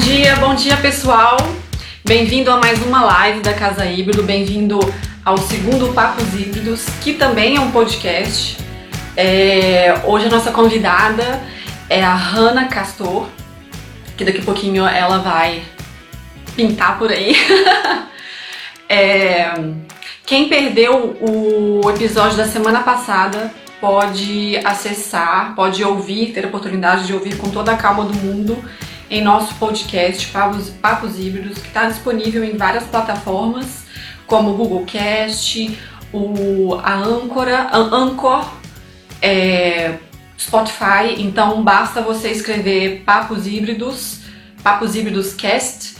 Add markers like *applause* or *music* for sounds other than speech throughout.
Bom dia, bom dia pessoal. Bem-vindo a mais uma live da Casa Híbrido, bem-vindo ao segundo Papos Híbridos, que também é um podcast. É, hoje a nossa convidada é a Hanna Castor, que daqui a pouquinho ela vai pintar por aí. *laughs* é, quem perdeu o episódio da semana passada pode acessar, pode ouvir, ter a oportunidade de ouvir com toda a calma do mundo em nosso podcast Papos, Papos Híbridos, que está disponível em várias plataformas, como o Google Cast, o, a Ancora, a Anchor, é, Spotify. Então basta você escrever Papos Híbridos, Papos Híbridos Cast,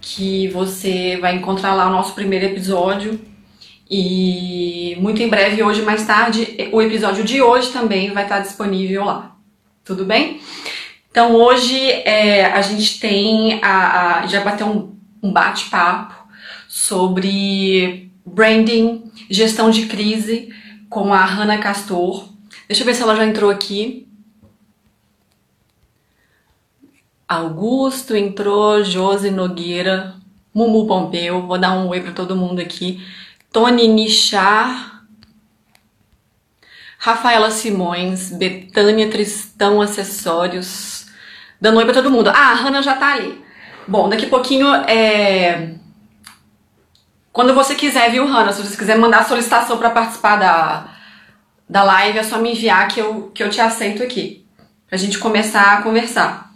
que você vai encontrar lá o nosso primeiro episódio. E muito em breve, hoje mais tarde, o episódio de hoje também vai estar disponível lá. Tudo bem? Então hoje é, a gente tem a, a já bateu um, um bate-papo sobre branding, gestão de crise com a Hanna Castor. Deixa eu ver se ela já entrou aqui. Augusto entrou, Josi Nogueira, Mumu Pompeu, vou dar um oi para todo mundo aqui. Tony Nichar, Rafaela Simões, Betânia Tristão Acessórios, dando oi pra todo mundo. Ah, a Hanna já tá ali. Bom, daqui a pouquinho é. Quando você quiser, viu, Hanna? Se você quiser mandar solicitação para participar da, da live, é só me enviar que eu, que eu te aceito aqui. Pra gente começar a conversar.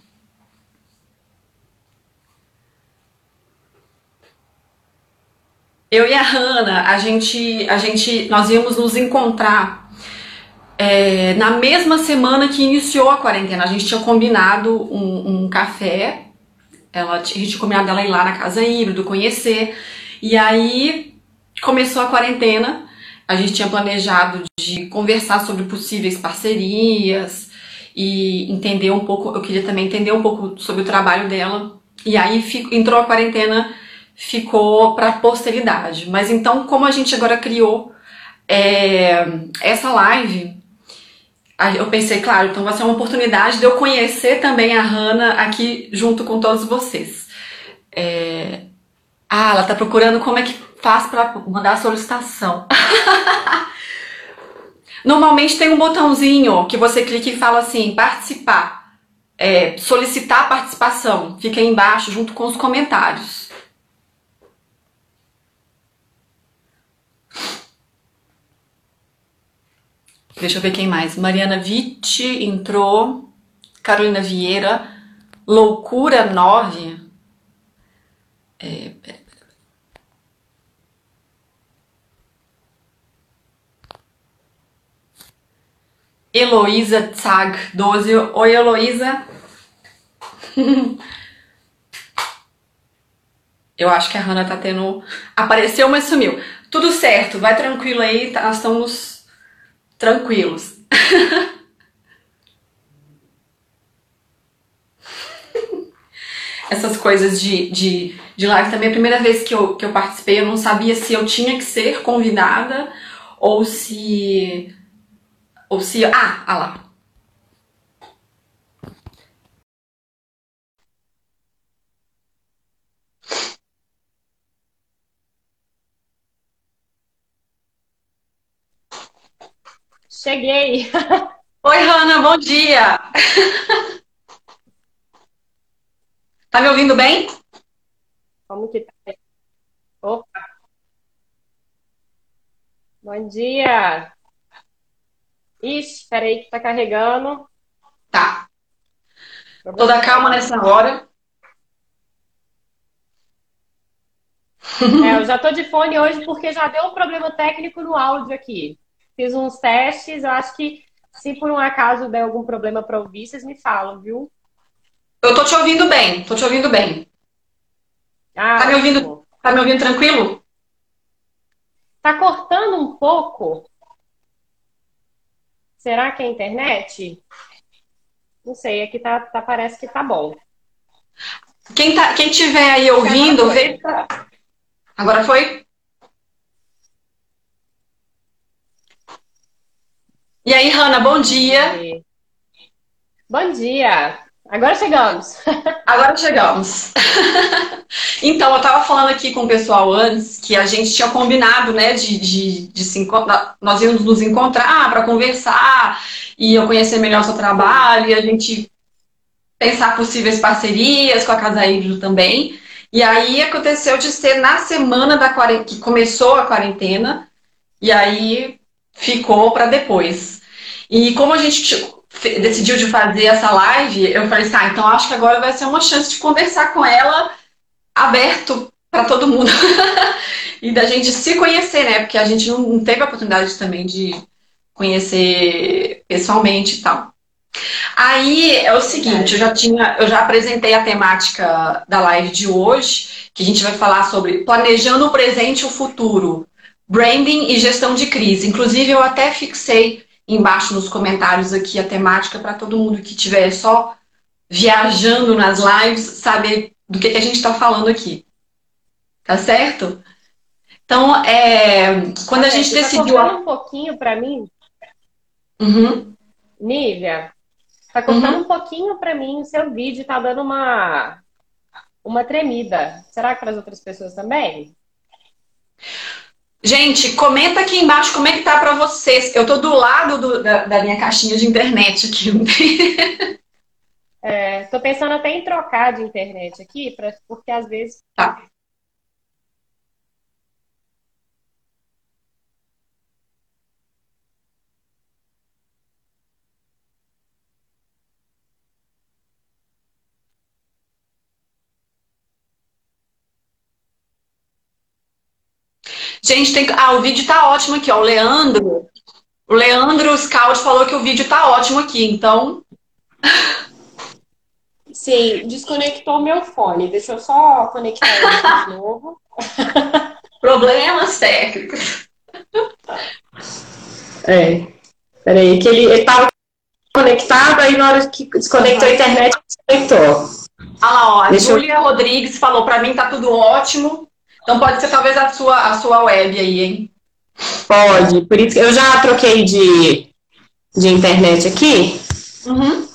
Eu e a Hanna, a gente, a gente, nós íamos nos encontrar é, na mesma semana que iniciou a quarentena, a gente tinha combinado um, um café, ela, a gente tinha combinado ela ir lá na casa híbrido, conhecer, e aí começou a quarentena, a gente tinha planejado de conversar sobre possíveis parcerias e entender um pouco, eu queria também entender um pouco sobre o trabalho dela, e aí fico, entrou a quarentena, ficou para posteridade. Mas então, como a gente agora criou é, essa live, eu pensei, claro, então vai ser uma oportunidade de eu conhecer também a Hanna aqui junto com todos vocês. É... Ah, ela tá procurando como é que faz para mandar a solicitação. *laughs* Normalmente tem um botãozinho que você clica e fala assim, participar, é, solicitar participação. Fica aí embaixo junto com os comentários. Deixa eu ver quem mais. Mariana Vitti entrou. Carolina Vieira. Loucura 9. É, pera, pera. Heloísa Zag 12. Oi, Heloísa. *laughs* Eu acho que a Hanna tá tendo. Apareceu, mas sumiu. Tudo certo, vai tranquilo aí, tá, nós estamos tranquilos. Essas coisas de, de, de live também, a primeira vez que eu, que eu participei, eu não sabia se eu tinha que ser convidada ou se. Ou se. Ah, ah lá. Cheguei! *laughs* Oi, Hanna, bom dia! *laughs* Tá me ouvindo bem? Como que tá? Opa! Bom dia! Ixi, peraí que tá carregando. Tá. Toda calma nessa hora. É, eu já tô de fone hoje porque já deu um problema técnico no áudio aqui fiz uns testes, eu acho que se por um acaso der algum problema para ouvir, vocês me falam, viu? Eu tô te ouvindo bem, tô te ouvindo bem. Ah, tá me ouvindo? Tá me ouvindo tranquilo? Tá cortando um pouco. Será que é a internet? Não sei, aqui tá, tá parece que tá bom. Quem, tá, quem tiver aí ouvindo, vê. Agora foi? E aí, Hanna, bom dia. Bom dia. Agora chegamos. *laughs* Agora chegamos. *laughs* então, eu estava falando aqui com o pessoal antes que a gente tinha combinado, né, de, de, de se encontrar. Nós íamos nos encontrar para conversar e eu conhecer melhor o seu trabalho e a gente pensar possíveis parcerias com a Casa Híbrido também. E aí aconteceu de ser na semana da que começou a quarentena, e aí ficou para depois. E como a gente decidiu de fazer essa live, eu falei assim, ah, então acho que agora vai ser uma chance de conversar com ela aberto para todo mundo. *laughs* e da gente se conhecer, né? Porque a gente não teve a oportunidade também de conhecer pessoalmente e tal. Aí é o seguinte, eu já tinha, eu já apresentei a temática da live de hoje, que a gente vai falar sobre planejando o presente e o futuro, branding e gestão de crise. Inclusive eu até fixei embaixo nos comentários aqui a temática para todo mundo que estiver só viajando nas lives saber do que, que a gente está falando aqui. Tá certo? Então, é, quando a gente tá decidiu. um pouquinho para mim. Uhum. Nívia, Tá cortando uhum. um pouquinho para mim, o seu vídeo tá dando uma uma tremida. Será que para as outras pessoas também? Gente, comenta aqui embaixo como é que tá para vocês. Eu tô do lado do, da, da, minha caixinha de internet aqui. *laughs* é, tô pensando até em trocar de internet aqui, pra, porque às vezes. Tá. Gente, tem Ah, o vídeo tá ótimo aqui, ó. O Leandro. O Leandro Scout falou que o vídeo tá ótimo aqui, então. Sim, desconectou meu fone. Deixa eu só conectar ele de novo. *laughs* Problemas técnicos. É. Peraí, que ele, ele tava conectado, aí na hora que desconectou a internet, desconectou. Olha lá, ó, a Deixa Júlia eu... Rodrigues falou, para mim tá tudo ótimo. Então pode ser talvez a sua, a sua web aí, hein? Pode. Por isso que eu já troquei de, de internet aqui. Uhum.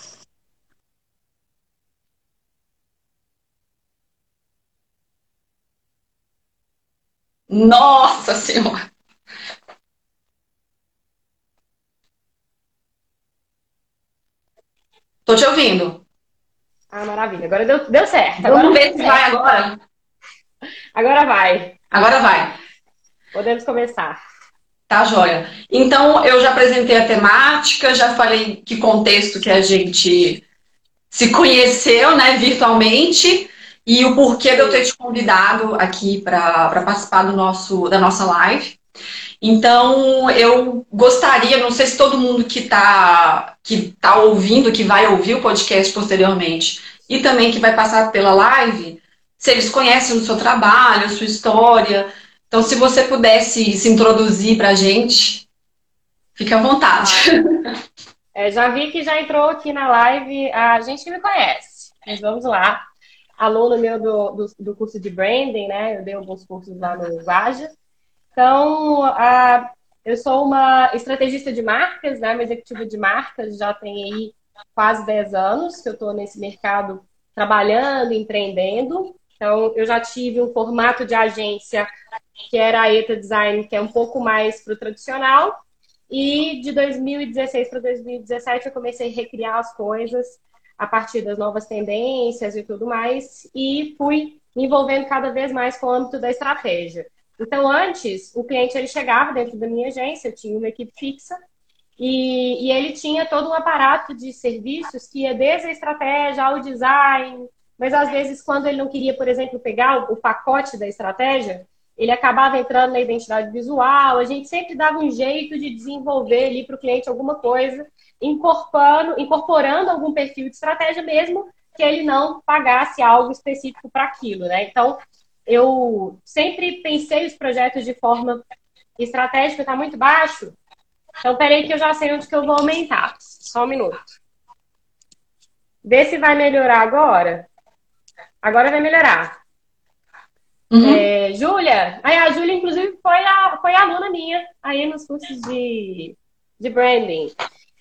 Nossa Senhora! Tô te ouvindo. Ah, maravilha. Agora deu, deu certo. Agora Vamos ver se vai agora. Agora vai. Agora vai. Podemos começar. Tá, joia. Então, eu já apresentei a temática, já falei que contexto que a gente se conheceu, né, virtualmente, e o porquê de eu ter te convidado aqui para participar do nosso, da nossa live. Então, eu gostaria, não sei se todo mundo que está que tá ouvindo, que vai ouvir o podcast posteriormente, e também que vai passar pela live, se eles conhecem o seu trabalho, a sua história. Então, se você pudesse se introduzir para a gente, fique à vontade. É, já vi que já entrou aqui na live a gente que me conhece, mas vamos lá. Aluno meu do, do, do curso de branding, né? Eu dei alguns cursos lá no Vaja. Então, a, eu sou uma estrategista de marcas, né? Uma executiva de marcas, já tem aí quase 10 anos que eu estou nesse mercado trabalhando, empreendendo. Então, eu já tive um formato de agência que era a ETA Design, que é um pouco mais para o tradicional. E de 2016 para 2017 eu comecei a recriar as coisas a partir das novas tendências e tudo mais, e fui me envolvendo cada vez mais com o âmbito da estratégia. Então, antes, o cliente ele chegava dentro da minha agência, eu tinha uma equipe fixa, e, e ele tinha todo um aparato de serviços que ia desde a estratégia ao design, mas às vezes, quando ele não queria, por exemplo, pegar o pacote da estratégia, ele acabava entrando na identidade visual. A gente sempre dava um jeito de desenvolver ali para o cliente alguma coisa, incorporando, incorporando algum perfil de estratégia mesmo que ele não pagasse algo específico para aquilo, né? Então, eu sempre pensei os projetos de forma estratégica, está muito baixo. Então, peraí que eu já sei onde que eu vou aumentar. Só um minuto. Vê se vai melhorar agora. Agora vai melhorar. Uhum. É, Júlia, aí a Júlia, inclusive, foi, a, foi aluna minha aí nos cursos de, de branding.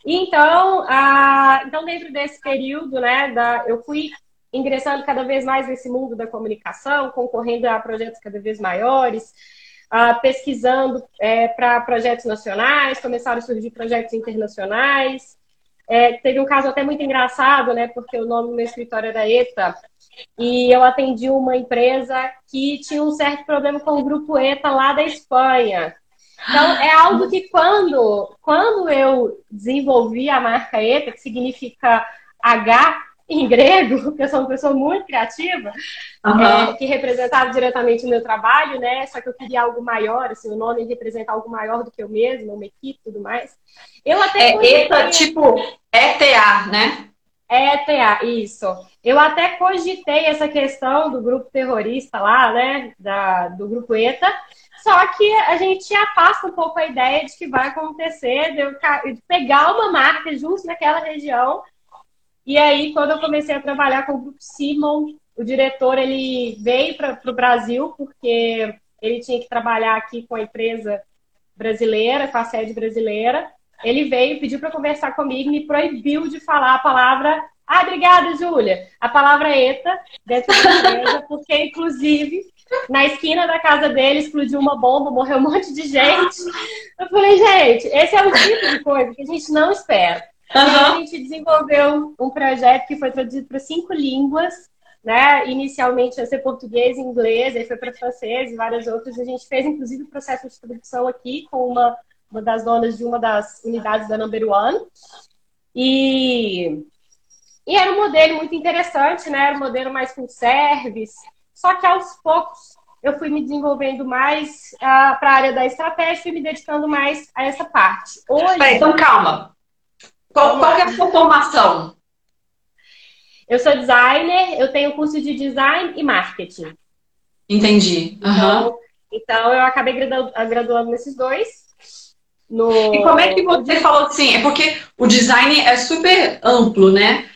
Então, a, então dentro desse período, né, da, eu fui ingressando cada vez mais nesse mundo da comunicação, concorrendo a projetos cada vez maiores, uh, pesquisando é, para projetos nacionais, começaram a surgir projetos internacionais. É, teve um caso até muito engraçado, né? Porque o nome do meu escritório era ETA, e eu atendi uma empresa que tinha um certo problema com o grupo ETA lá da Espanha. Então, é algo que quando, quando eu desenvolvi a marca ETA, que significa H em grego, *laughs* porque eu sou uma pessoa muito criativa, uhum. é, que representava diretamente o meu trabalho, né? Só que eu queria algo maior, assim, o nome representa algo maior do que eu mesma, uma equipe e tudo mais. Eu até é ETA, tipo ETA, né? ETA, isso. Eu até cogitei essa questão do grupo terrorista lá, né? Da, do grupo ETA, só que a gente afasta um pouco a ideia de que vai acontecer de eu pegar uma marca justo naquela região e aí, quando eu comecei a trabalhar com o Grupo Simon, o diretor ele veio para o Brasil porque ele tinha que trabalhar aqui com a empresa brasileira, com a sede brasileira. Ele veio, pediu para conversar comigo, me proibiu de falar a palavra. Ah, obrigada, Júlia. A palavra ETA dentro da empresa, *laughs* porque inclusive na esquina da casa dele explodiu uma bomba, morreu um monte de gente. Eu falei, gente, esse é o tipo de coisa que a gente não espera. Uhum. a gente desenvolveu um projeto que foi traduzido para cinco línguas, né? Inicialmente ia ser português e inglês, aí foi para francês e várias outras. A gente fez, inclusive, o processo de tradução aqui com uma, uma das donas de uma das unidades da Number One. E, e era um modelo muito interessante, né? Era um modelo mais com service. Só que aos poucos eu fui me desenvolvendo mais uh, ah, para a área da estratégia e me dedicando mais a essa parte. Hoje, Peraí, então calma. Qual, qual é a sua formação? Eu sou designer, eu tenho curso de design e marketing. Entendi. Uhum. Então, então, eu acabei graduando, graduando nesses dois. No... E como é que você falou assim? É porque o design é super amplo, né?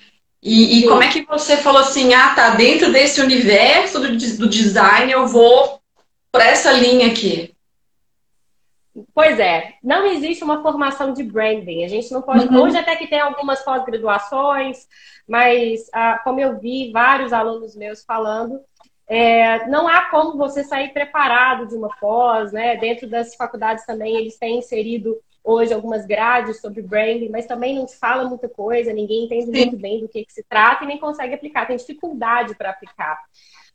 E, e como é que você falou assim, ah, tá, dentro desse universo do, do design eu vou para essa linha aqui? Pois é, não existe uma formação de branding. A gente não pode. Uhum. Hoje até que tem algumas pós-graduações, mas ah, como eu vi vários alunos meus falando, é, não há como você sair preparado de uma pós, né? Dentro das faculdades também eles têm inserido hoje algumas grades sobre branding, mas também não se fala muita coisa, ninguém entende muito bem do que, que se trata e nem consegue aplicar, tem dificuldade para aplicar.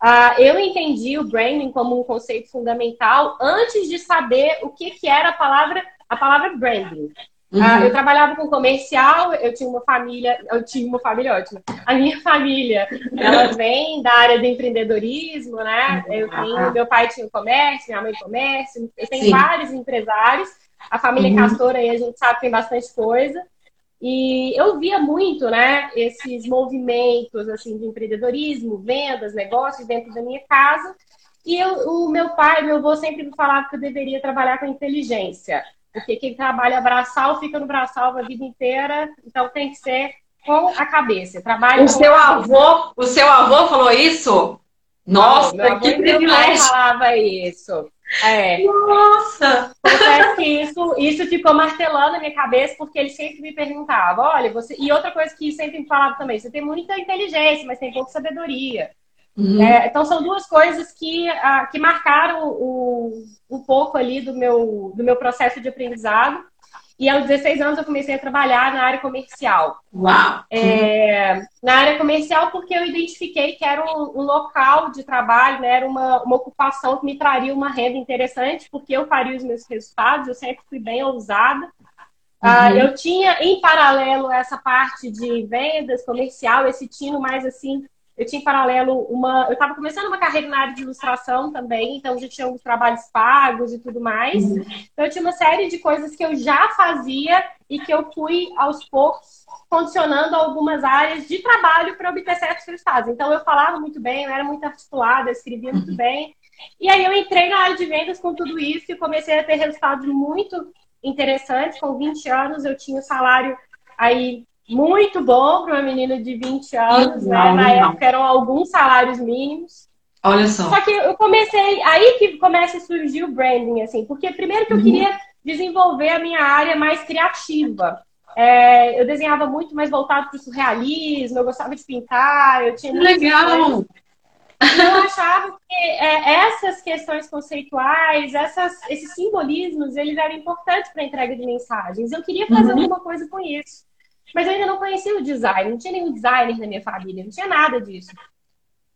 Uh, eu entendi o branding como um conceito fundamental antes de saber o que, que era a palavra, a palavra branding. Ah, uhum. Uh, eu trabalhava com comercial, eu tinha uma família, eu tinha uma família ótima. A minha *laughs* família, ela vem da área do empreendedorismo, né? Eu tenho, meu pai tinha comércio, minha mãe comércio, eu tenho Sim. vários empresários. A família uhum. Castor aí a gente sabe que tem bastante coisa. E eu via muito, né, esses movimentos assim de empreendedorismo, vendas, negócios dentro da minha casa. E eu, o meu pai, meu avô sempre me falava que eu deveria trabalhar com inteligência, porque quem trabalha braçal fica no braçal a vida inteira, então tem que ser com a cabeça. Trabalho o seu avô, o seu avô falou isso? Nossa, que privilégio! falava isso. É. Nossa! Acontece que isso, isso ficou martelando na minha cabeça, porque ele sempre me perguntava, olha, você. E outra coisa que sempre me falava também, você tem muita inteligência, mas tem pouca sabedoria. Uhum. É, então são duas coisas que, uh, que marcaram o, um pouco ali do meu, do meu processo de aprendizado. E aos 16 anos eu comecei a trabalhar na área comercial. Uau! É, na área comercial porque eu identifiquei que era um, um local de trabalho, né, era uma, uma ocupação que me traria uma renda interessante, porque eu faria os meus resultados, eu sempre fui bem ousada. Ah, uhum. Uh, eu tinha em paralelo essa parte de vendas comercial, esse tino mais assim eu tinha em paralelo uma. Eu estava começando uma carreira na área de ilustração também, então já tinha alguns trabalhos pagos e tudo mais. Uhum. Então eu tinha uma série de coisas que eu já fazia e que eu fui aos poucos condicionando algumas áreas de trabalho para obter certos resultados. Então eu falava muito bem, eu era muito articulada, escrevia muito uhum. bem. E aí eu entrei na área de vendas com tudo isso e comecei a ter resultados muito interessantes. Com 20 anos eu tinha o salário aí muito bom para uma menina de 20 anos, né? não, né? Na não. época eram alguns salários mínimos. Olha só. Só que eu comecei, aí que começa a surgir o branding, assim, porque primeiro que eu uhum. queria desenvolver a minha área mais criativa. É, eu desenhava muito mais voltado para o surrealismo, eu gostava de pintar, eu tinha. Legal! E eu achava que é, essas questões conceituais, essas, esses simbolismos, eles eram importantes para a entrega de mensagens. Eu queria fazer uhum. alguma coisa com isso. Mas eu ainda não conhecia o design, não tinha nenhum designer na minha família, não tinha nada disso.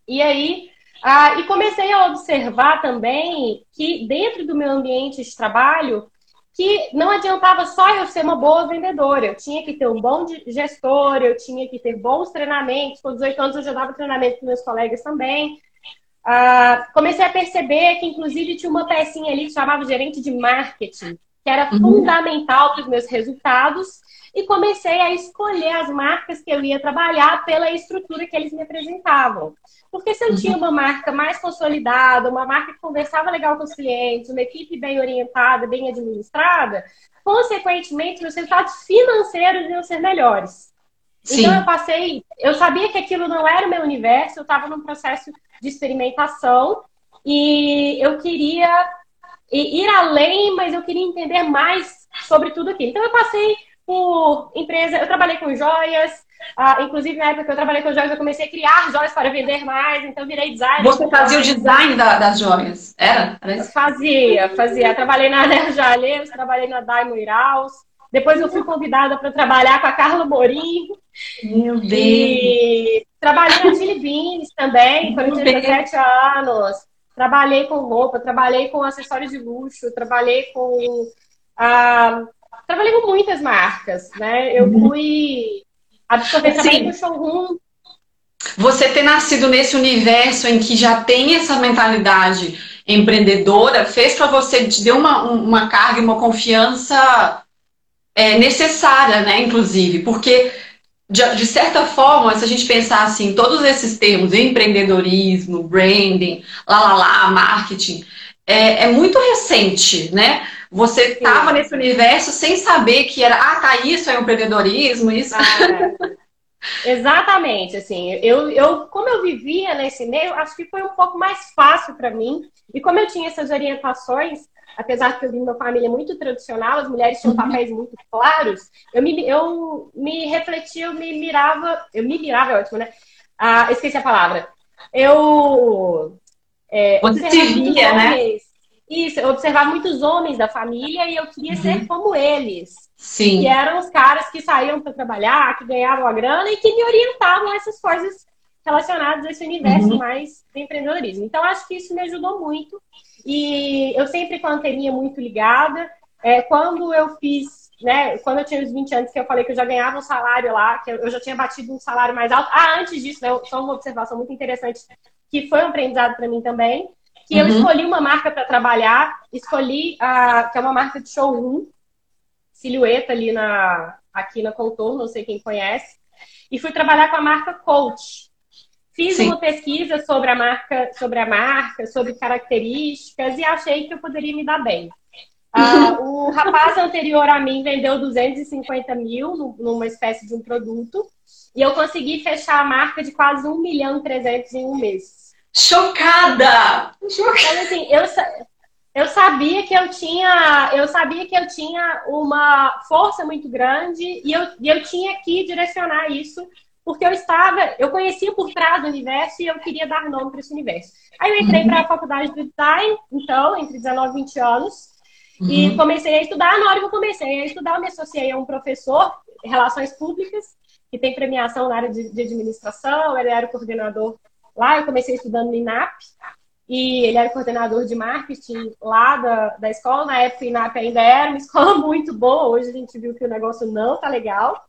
E aí, ah, e comecei a observar também que dentro do meu ambiente de trabalho, que não adiantava só eu ser uma boa vendedora, eu tinha que ter um bom gestor, eu tinha que ter bons treinamentos. Com 18 anos eu já dava treinamento com meus colegas também. Ah, comecei a perceber que, inclusive, tinha uma pecinha ali que chamava gerente de marketing, que era uhum. fundamental para os meus resultados e comecei a escolher as marcas que eu ia trabalhar pela estrutura que eles me apresentavam. Porque se eu uhum. tinha uma marca mais consolidada, uma marca que conversava legal com os clientes, uma equipe bem orientada, bem administrada, consequentemente, os resultados financeiros iam ser melhores. Sim. Então eu passei, eu sabia que aquilo não era o meu universo, eu estava num processo de experimentação e eu queria ir além, mas eu queria entender mais sobre tudo aquilo. Então eu passei por empresa. Eu trabalhei com joias, ah, inclusive na época que eu trabalhei com joias, eu comecei a criar joias para vender mais, então virei designer. Você fazia o design da, das joias? Era? Era fazia, fazia. Trabalhei na *laughs* Nerja Jaleiros, trabalhei na Daimo Iraus. Depois eu fui convidada para trabalhar com a Carla Morim. Meu Deus! E trabalhei na Chili Beans também, quando eu tinha 17 anos. Trabalhei com roupa, trabalhei com acessórios de luxo, trabalhei com ah, trabalhei com muitas marcas, né? Eu uhum. fui absorver também no showroom. Você ter nascido nesse universo em que já tem essa mentalidade empreendedora fez para você te deu uma, uma carga e uma confiança é, necessária, né? Inclusive, porque de, de, certa forma, se a gente pensar assim, todos esses termos, empreendedorismo, branding, lá lá lá, marketing, é, é muito recente, né? Você estava nesse universo sem saber que era, ah, tá, isso é empreendedorismo, isso. Ah, é. *laughs* Exatamente, assim, eu, eu, como eu vivia nesse meio, acho que foi um pouco mais fácil para mim. E como eu tinha essas orientações, apesar que eu vim de uma família muito tradicional, as mulheres tinham uhum. papéis muito claros, eu me, eu me refletia, eu me mirava, eu me mirava, é ótimo, né? Ah, esqueci a palavra. Eu. É, Você se via, né? Isso, eu observava muitos homens da família e eu queria uhum. ser como eles. Sim. Que eram os caras que saíam para trabalhar, que ganhavam a grana e que me orientavam a essas coisas relacionadas a esse universo uhum. mais de empreendedorismo. Então, acho que isso me ajudou muito. E eu sempre com a anteninha muito ligada. É, quando eu fiz, né, quando eu tinha os 20 anos, que eu falei que eu já ganhava um salário lá, que eu já tinha batido um salário mais alto. Ah, antes disso, né, só uma observação muito interessante, que foi um aprendizado para mim também que uhum. eu escolhi uma marca para trabalhar, escolhi a que é uma marca de showroom, silhueta ali na aqui na Contorno, não sei quem conhece, e fui trabalhar com a marca Coach. Fiz Sim. uma pesquisa sobre a marca, sobre a marca, sobre características e achei que eu poderia me dar bem. Uh, o rapaz anterior a mim vendeu 250 mil numa espécie de um produto e eu consegui fechar a marca de quase 1 milhão e 300 em um mês. Chocada! Chocada! Assim, eu, eu sabia que eu tinha, eu sabia que eu tinha uma força muito grande e eu, e eu tinha que direcionar isso porque eu estava, eu conhecia por trás do universo e eu queria dar nome para esse universo. Aí eu entrei uhum. para a faculdade de design, então, entre 19 e 20 anos, uhum. e comecei a estudar. Na hora que eu comecei a estudar, eu me associei a um professor, Relações Públicas, que tem premiação na área de, de administração, ele era o coordenador Lá eu comecei estudando no INAP, e ele era coordenador de marketing lá da, da escola. Na época, o INAP ainda era uma *laughs* escola muito boa. Hoje a gente viu que o negócio não tá legal.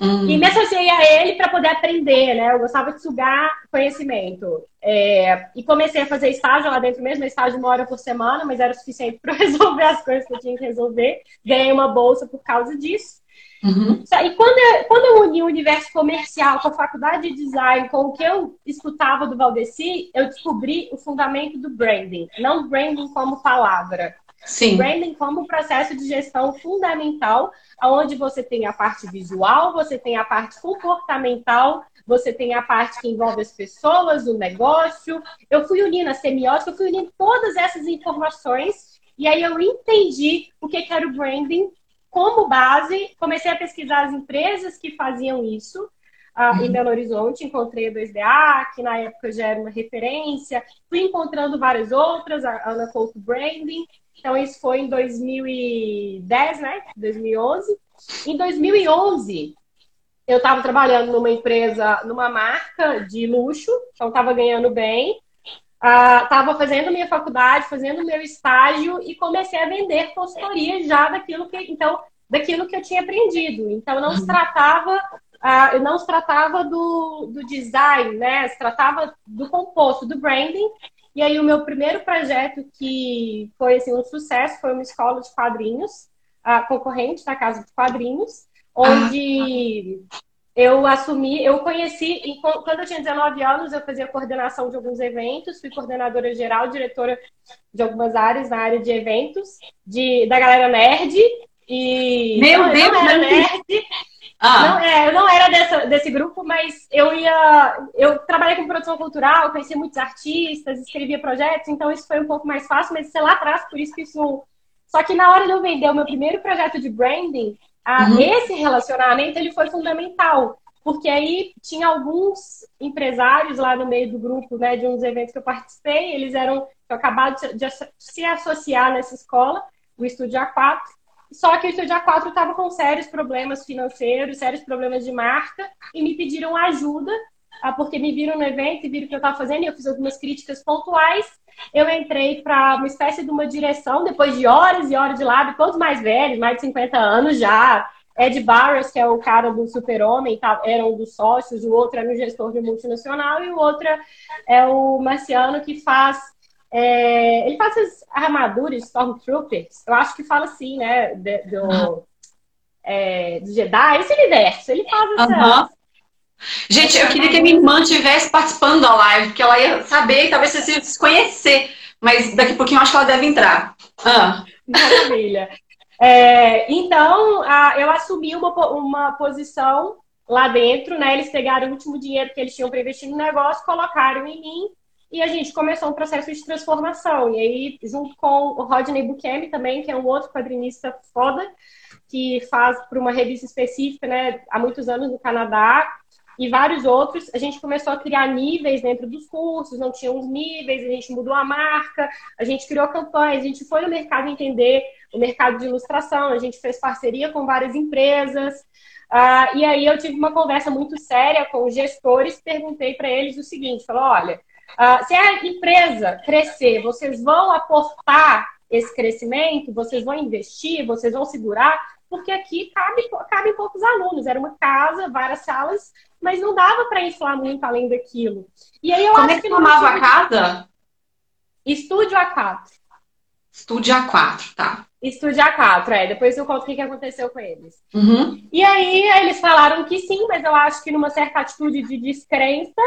Hum. E me associei a ele para poder aprender, né? Eu gostava de sugar conhecimento. É, e comecei a fazer estágio lá dentro mesmo, estágio uma hora por semana, mas era o suficiente para *laughs* resolver as coisas que eu tinha que resolver. Ganhei uma bolsa por causa disso. Uhum. E quando eu, quando eu uni o universo comercial com a faculdade de design, com o que eu escutava do Valdeci, eu descobri o fundamento do branding. Não branding como palavra. Sim. Branding como processo de gestão fundamental, onde você tem a parte visual, você tem a parte comportamental, você tem a parte que envolve as pessoas, o negócio. Eu fui unindo a semiótica, eu fui unindo todas essas informações e aí eu entendi o que era o branding como base, comecei a pesquisar as empresas que faziam isso uh, em uhum. Belo Horizonte. Encontrei a 2DA, que na época já era uma referência. Fui encontrando várias outras, a Ana Couto Branding. Então, isso foi em 2010, né? 2011. Em 2011, eu estava trabalhando numa empresa, numa marca de luxo, então estava ganhando bem. Estava uh, fazendo minha faculdade, fazendo meu estágio e comecei a vender consultoria já daquilo que, então, daquilo que eu tinha aprendido. Então, não se uhum. tratava, uh, não se tratava do, do design, né? Se tratava do composto, do branding. E aí, o meu primeiro projeto que foi assim, um sucesso foi uma escola de quadrinhos, uh, concorrente da Casa de Quadrinhos, onde ah eu assumi, eu conheci, quando eu tinha 19 anos, eu fazia coordenação de alguns eventos, fui coordenadora geral, diretora de algumas áreas na área de eventos, de, da galera nerd. E Meu não, Deus, não era nerd. Ah. Não, é, eu não era dessa, desse grupo, mas eu ia. Eu trabalhei com produção cultural, conheci muitos artistas, escrevia projetos, então isso foi um pouco mais fácil, mas sei lá atrás, por isso que isso. Só que na hora de eu vender o meu primeiro projeto de branding, ah, uhum. Esse relacionamento ele foi fundamental, porque aí tinha alguns empresários lá no meio do grupo, né, de uns eventos que eu participei, eles eram eu de, de se associar nessa escola, o Estúdio A4, só que o Estúdio A4 estava com sérios problemas financeiros, sérios problemas de marca, e me pediram ajuda, porque me viram no evento e viram o que eu estava fazendo, e eu fiz algumas críticas pontuais, eu entrei para uma espécie de uma direção, depois de horas e horas de lado, todos mais velhos, mais de 50 anos já. Ed Barros, que é o cara do Super-Homem, tá, era um dos sócios, o outro era um gestor de multinacional, e o outro é o Marciano, que faz. É, ele faz as armaduras Stormtroopers, eu acho que fala assim, né? De, do, é, do Jedi, esse universo. Ele faz essa. Uhum. Gente, eu queria que a minha irmã estivesse participando da live, porque ela ia saber e talvez vocês se conhecer. Mas daqui a pouquinho eu acho que ela deve entrar. Ah. Maravilha. É, então, a, eu assumi uma, uma posição lá dentro, né? Eles pegaram o último dinheiro que eles tinham para investir no negócio, colocaram em mim e a gente começou um processo de transformação. E aí, junto com o Rodney Bukemi também, que é um outro quadrinista foda, que faz para uma revista específica, né, há muitos anos no Canadá, e vários outros, a gente começou a criar níveis dentro dos cursos, não tinha uns níveis, a gente mudou a marca, a gente criou campanhas, a gente foi no mercado entender o mercado de ilustração, a gente fez parceria com várias empresas. Uh, e aí eu tive uma conversa muito séria com os gestores, perguntei para eles o seguinte, falou, olha, uh, se a empresa crescer, vocês vão aportar esse crescimento, vocês vão investir, vocês vão segurar, porque aqui cabe, cabe poucos alunos. Era uma casa, várias salas, mas não dava para inflar muito além daquilo. E aí eu Como acho é que chamava a casa? Estúdio A4. Estúdio A4, tá. Estúdio A4, é. Depois eu conto o que aconteceu com eles. Uhum. E aí eles falaram que sim, mas eu acho que numa certa atitude de descrença.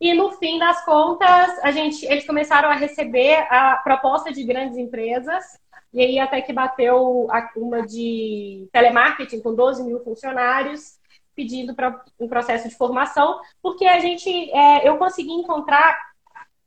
E no fim das contas, a gente, eles começaram a receber a proposta de grandes empresas e aí até que bateu uma de telemarketing com 12 mil funcionários, pedindo para um processo de formação, porque a gente, é, eu consegui encontrar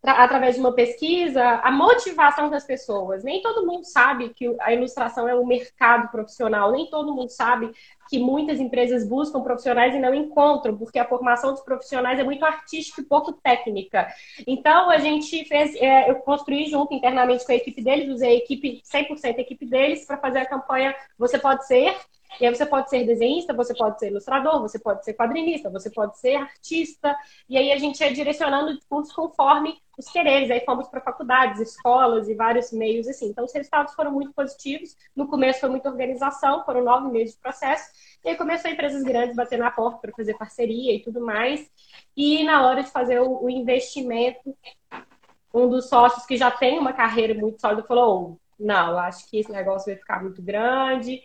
através de uma pesquisa, a motivação das pessoas. Nem todo mundo sabe que a ilustração é um mercado profissional, nem todo mundo sabe que muitas empresas buscam profissionais e não encontram, porque a formação dos profissionais é muito artística e pouco técnica. Então, a gente fez, é, eu construí junto internamente com a equipe deles, usei a equipe, 100% a equipe deles, para fazer a campanha Você Pode Ser, e aí você pode ser desenhista, você pode ser ilustrador, você pode ser quadrinista, você pode ser artista. E aí a gente ia direcionando o curso conforme os quereres. Aí fomos para faculdades, escolas e vários meios assim. Então os resultados foram muito positivos. No começo foi muita organização, foram nove meses de processo. E aí começou empresas grandes bater na porta para fazer parceria e tudo mais. E na hora de fazer o, o investimento, um dos sócios que já tem uma carreira muito sólida falou: oh, não, acho que esse negócio vai ficar muito grande.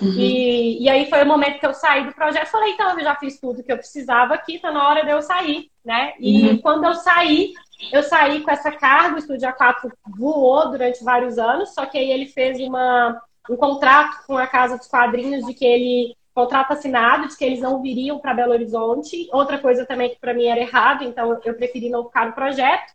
Uhum. E, e aí foi o momento que eu saí do projeto. Falei, então, eu já fiz tudo que eu precisava aqui, tá na hora de eu sair, né? E uhum. quando eu saí, eu saí com essa carga, o Estúdio A4 voou durante vários anos, só que aí ele fez uma, um contrato com a Casa dos Quadrinhos de que ele contrato assinado de que eles não viriam para Belo Horizonte. Outra coisa também que para mim era errado, então eu preferi não ficar no projeto.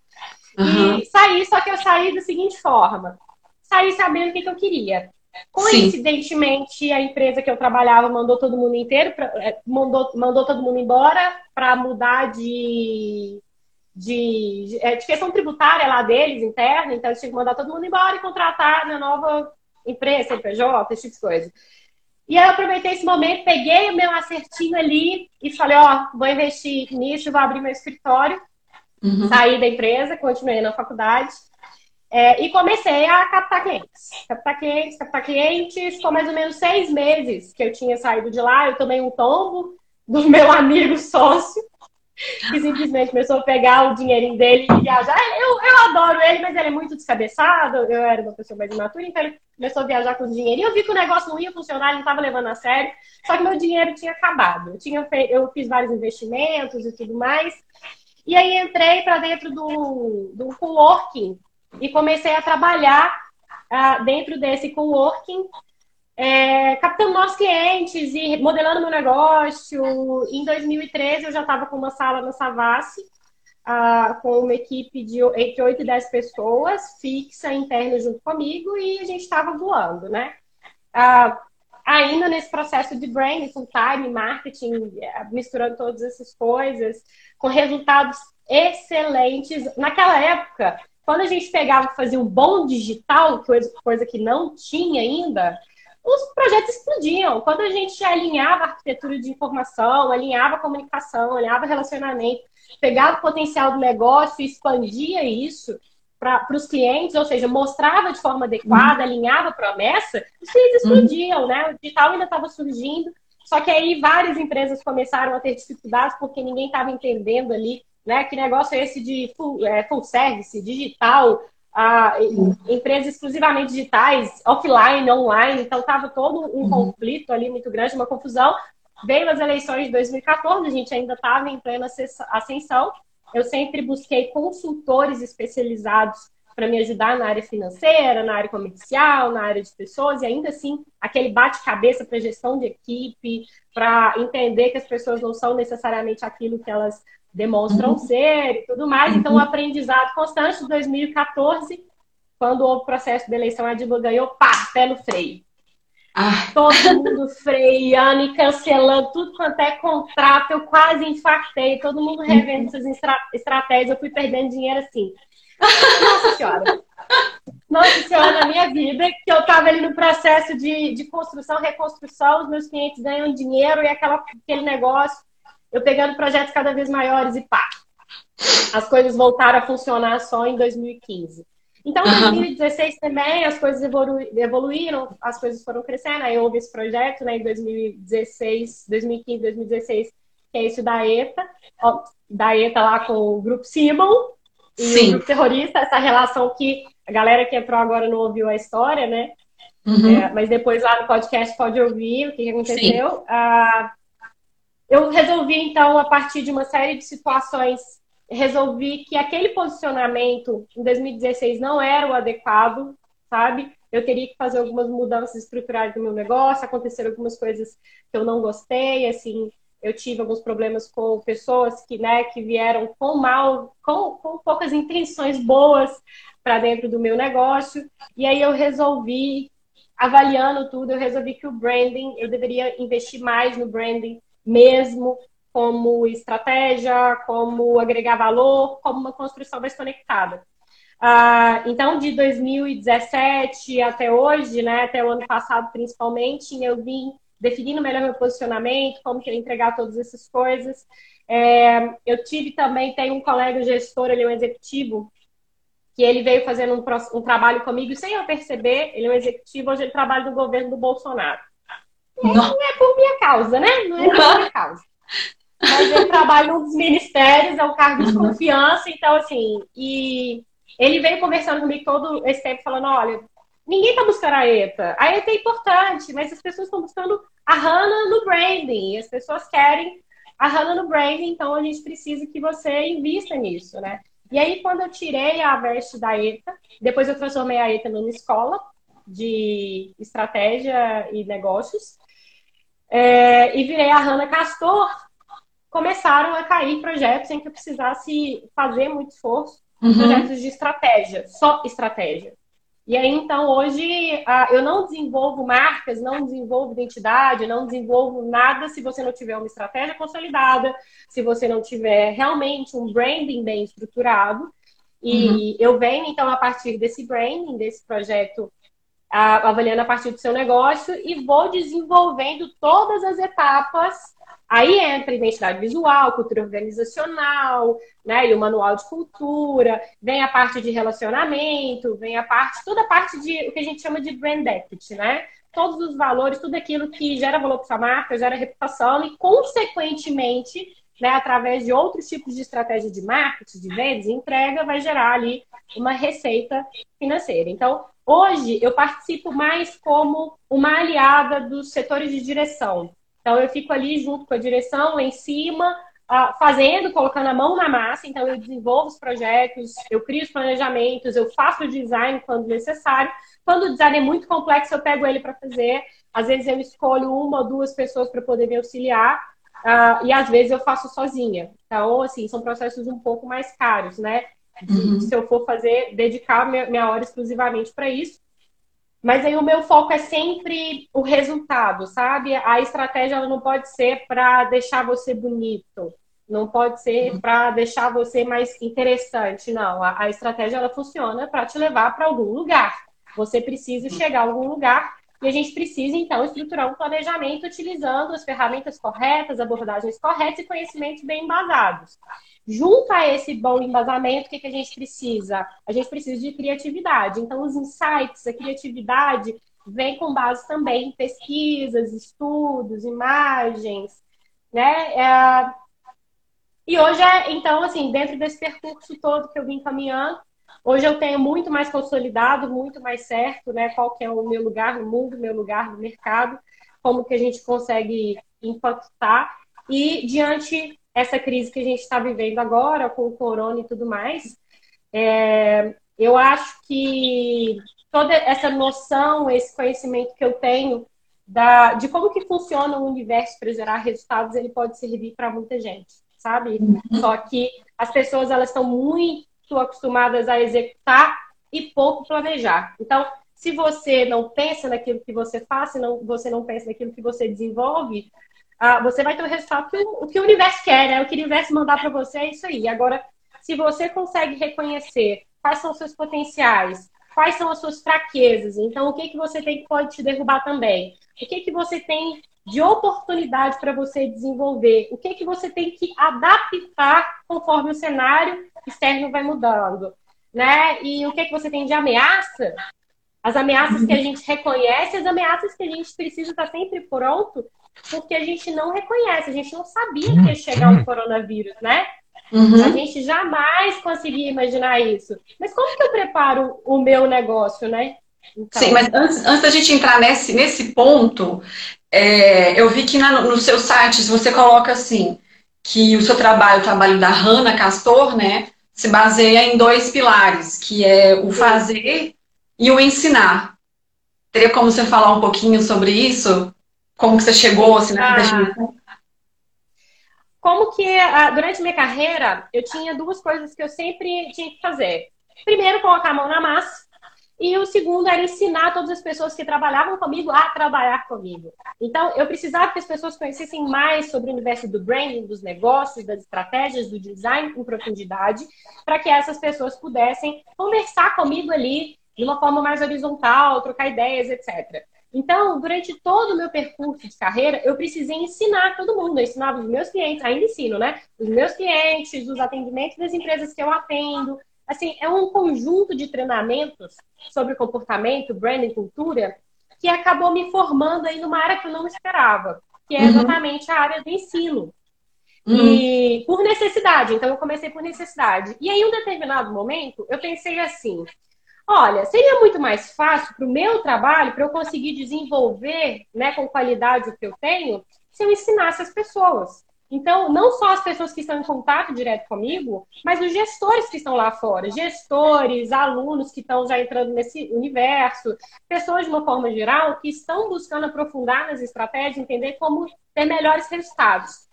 Uhum. E saí, só que eu saí da seguinte forma: saí sabendo o que, que eu queria. Coincidentemente, a empresa que eu trabalhava mandou todo mundo inteiro, pra, é, mandou, mandou todo mundo embora para mudar de, de, é, de, questão tributária lá deles, interna, então eles tinham que mandar todo mundo embora e contratar na nova empresa, CNPJ, esse tipo de coisa. E aí eu aproveitei esse momento, peguei o meu acertinho ali e falei, ó, vou investir nisso, vou abrir meu escritório. Uhum. Saí da empresa, continuei na faculdade. É, e comecei a captar clientes. Captar clientes, captar clientes. Ficou mais ou menos seis meses que eu tinha saído de lá. Eu tomei um tombo do *laughs* meu amigo sócio, que simplesmente começou a pegar o dinheirinho dele e viajar. Eu, eu adoro ele, mas ele é muito descabeçado. Eu era uma pessoa mais imatura, então ele começou a viajar com o dinheiro. E eu vi que o negócio não ia funcionar, ele não estava levando a sério. Só que meu dinheiro tinha acabado. Eu, tinha feito, eu fiz vários investimentos e tudo mais. E aí entrei para dentro do, do coworking e comecei a trabalhar uh, dentro desse coworking, é, captando novos clientes e modelando meu negócio. Em 2013 eu já estava com uma sala na Savassi, uh, com uma equipe de entre 8 e 10 pessoas, fixa, interna junto comigo, e a gente estava voando, né? Uh, ainda nesse processo de branding, full time, marketing, misturando todas essas coisas, com resultados excelentes. Naquela época, quando a gente pegava e fazia um bom digital, coisa, coisa que não tinha ainda, os projetos explodiam. Quando a gente alinhava a arquitetura de informação, alinhava a comunicação, alinhava relacionamento, pegava o potencial do negócio e expandia isso para os clientes, ou seja, mostrava de forma adequada, uhum. alinhava a promessa, os clientes uhum. explodiam, né? O digital ainda estava surgindo, só que aí várias empresas começaram a ter dificuldades porque ninguém estava entendendo ali né? Que negócio é esse de full, é, full service, digital, ah, empresas exclusivamente digitais, offline, online, então estava todo um uhum. conflito ali muito grande, uma confusão. Veio as eleições de 2014, a gente ainda estava em plena ascensão. Eu sempre busquei consultores especializados para me ajudar na área financeira, na área comercial, na área de pessoas, e ainda assim, aquele bate-cabeça para gestão de equipe, para entender que as pessoas não são necessariamente aquilo que elas demonstram uhum. ser e tudo mais. Então, o aprendizado constante de 2014, quando houve o processo de eleição, a Dilma ganhou, pá, pé no freio. Ah. Todo mundo freando e cancelando tudo quanto é contrato. Eu quase infartei, todo mundo revendo essas estratégias. Eu fui perdendo dinheiro assim. Nossa Senhora. Nossa Senhora, na minha vida, que eu estava ali no processo de, de construção, reconstrução, os meus clientes ganham dinheiro e aquela, aquele negócio eu pegando projetos cada vez maiores e pá, as coisas voltaram a funcionar só em 2015. Então, em 2016 também as coisas evolu evoluíram, as coisas foram crescendo. Aí houve esse projeto né, em 2016, 2015, 2016, que é esse da ETA, ó, da ETA lá com o grupo Simon e Sim. o grupo terrorista, essa relação que a galera que entrou agora não ouviu a história, né? Uhum. É, mas depois lá no podcast pode ouvir o que, que aconteceu. Ah, eu resolvi, então, a partir de uma série de situações, resolvi que aquele posicionamento em 2016 não era o adequado, sabe? Eu teria que fazer algumas mudanças estruturais do meu negócio, aconteceram algumas coisas que eu não gostei, assim, eu tive alguns problemas com pessoas que, né, que vieram com mal, com, com poucas intenções boas para dentro do meu negócio. E aí eu resolvi, avaliando tudo, eu resolvi que o branding, eu deveria investir mais no branding, mesmo como estratégia, como agregar valor, como uma construção mais conectada. Uh, então, de 2017 até hoje, né, até o ano passado principalmente, eu vim definindo melhor meu posicionamento, como que eu entregar todas essas coisas. É, eu tive também, tem um colega gestor, ele é um executivo, que ele veio fazendo um, um trabalho comigo sem eu perceber, ele é um executivo, hoje ele trabalha no governo do Bolsonaro. Não. não é por minha causa, né? Não é por minha causa. Mas eu trabalho num dos ministérios, é um cargo de uhum. confiança, então assim, e ele veio conversando comigo todo esse tempo falando, olha, ninguém está buscando a ETA. A ETA é importante, mas as pessoas estão buscando a HANA no branding. As pessoas querem a HANA no branding, então a gente precisa que você invista nisso, né? E aí, quando eu tirei a veste da ETA, depois eu transformei a ETA numa escola de estratégia e negócios é, e virei a Hanna Castor, começaram a cair projetos em que eu precisasse fazer muito esforço, uhum. projetos de estratégia, só estratégia. E aí, então, hoje, eu não desenvolvo marcas, não desenvolvo identidade, não desenvolvo nada se você não tiver uma estratégia consolidada, se você não tiver realmente um branding bem estruturado. E uhum. eu venho, então, a partir desse branding, desse projeto, avaliando a partir do seu negócio e vou desenvolvendo todas as etapas Aí entra identidade visual, cultura organizacional, né? E o manual de cultura, vem a parte de relacionamento, vem a parte, toda a parte de o que a gente chama de brand equity, né? Todos os valores, tudo aquilo que gera valor para sua marca, gera reputação e, consequentemente, né, através de outros tipos de estratégia de marketing, de vendas, entrega, vai gerar ali uma receita financeira. Então, hoje eu participo mais como uma aliada dos setores de direção. Então, eu fico ali junto com a direção, em cima, fazendo, colocando a mão na massa. Então, eu desenvolvo os projetos, eu crio os planejamentos, eu faço o design quando necessário. Quando o design é muito complexo, eu pego ele para fazer. Às vezes, eu escolho uma ou duas pessoas para poder me auxiliar. Uh, e às vezes eu faço sozinha. Então, assim, são processos um pouco mais caros, né? uhum. Se eu for fazer, dedicar minha, minha hora exclusivamente para isso. Mas aí o meu foco é sempre o resultado, sabe? A estratégia ela não pode ser para deixar você bonito, não pode ser para deixar você mais interessante, não. A, a estratégia ela funciona para te levar para algum lugar. Você precisa chegar a algum lugar e a gente precisa então estruturar um planejamento utilizando as ferramentas corretas, abordagens corretas e conhecimentos bem embasados. Junto a esse bom embasamento, o que, que a gente precisa? A gente precisa de criatividade. Então, os insights, a criatividade, vem com base também em pesquisas, estudos, imagens, né? É... E hoje, é, então, assim, dentro desse percurso todo que eu vim caminhando, hoje eu tenho muito mais consolidado, muito mais certo, né? Qual que é o meu lugar no mundo, meu lugar no mercado, como que a gente consegue impactar. E diante essa crise que a gente está vivendo agora, com o corona e tudo mais, é, eu acho que toda essa noção, esse conhecimento que eu tenho da, de como que funciona o universo para gerar resultados, ele pode servir para muita gente, sabe? Uhum. Só que as pessoas elas estão muito acostumadas a executar e pouco planejar. Então, se você não pensa naquilo que você faz, se não, você não pensa naquilo que você desenvolve, ah, você vai ter o resultado que o, o, que o universo quer, né? O que o universo mandar para você é isso aí. Agora, se você consegue reconhecer quais são os seus potenciais, quais são as suas fraquezas, então o que, que você tem que pode te derrubar também? O que, que você tem de oportunidade para você desenvolver? O que, que você tem que adaptar conforme o cenário externo vai mudando? Né? E o que, que você tem de ameaça? As ameaças que a gente reconhece, as ameaças que a gente precisa estar sempre pronto porque a gente não reconhece, a gente não sabia que ia chegar o coronavírus, né? Uhum. A gente jamais conseguia imaginar isso. Mas como que eu preparo o meu negócio, né? Então... Sim, mas antes, antes da gente entrar nesse, nesse ponto, é, eu vi que na, no seu site você coloca assim, que o seu trabalho, o trabalho da Hanna Castor, né, se baseia em dois pilares, que é o fazer e o ensinar. Teria como você falar um pouquinho sobre isso? Como que você chegou assim, na ah, Como que ah, durante minha carreira eu tinha duas coisas que eu sempre tinha que fazer. Primeiro, colocar a mão na massa. E o segundo era ensinar todas as pessoas que trabalhavam comigo a trabalhar comigo. Então, eu precisava que as pessoas conhecessem mais sobre o universo do branding, dos negócios, das estratégias, do design em profundidade, para que essas pessoas pudessem conversar comigo ali de uma forma mais horizontal, trocar ideias, etc. Então, durante todo o meu percurso de carreira, eu precisei ensinar todo mundo. Eu ensinava os meus clientes, ainda ensino, né? Os meus clientes, os atendimentos das empresas que eu atendo. Assim, é um conjunto de treinamentos sobre comportamento, branding, cultura, que acabou me formando aí numa área que eu não esperava, que é uhum. exatamente a área do ensino. Uhum. E por necessidade, então eu comecei por necessidade. E aí, em um determinado momento, eu pensei assim: Olha, seria muito mais fácil para o meu trabalho, para eu conseguir desenvolver né, com qualidade o que eu tenho, se eu ensinasse as pessoas. Então, não só as pessoas que estão em contato direto comigo, mas os gestores que estão lá fora, gestores, alunos que estão já entrando nesse universo, pessoas de uma forma geral que estão buscando aprofundar nas estratégias, entender como ter melhores resultados.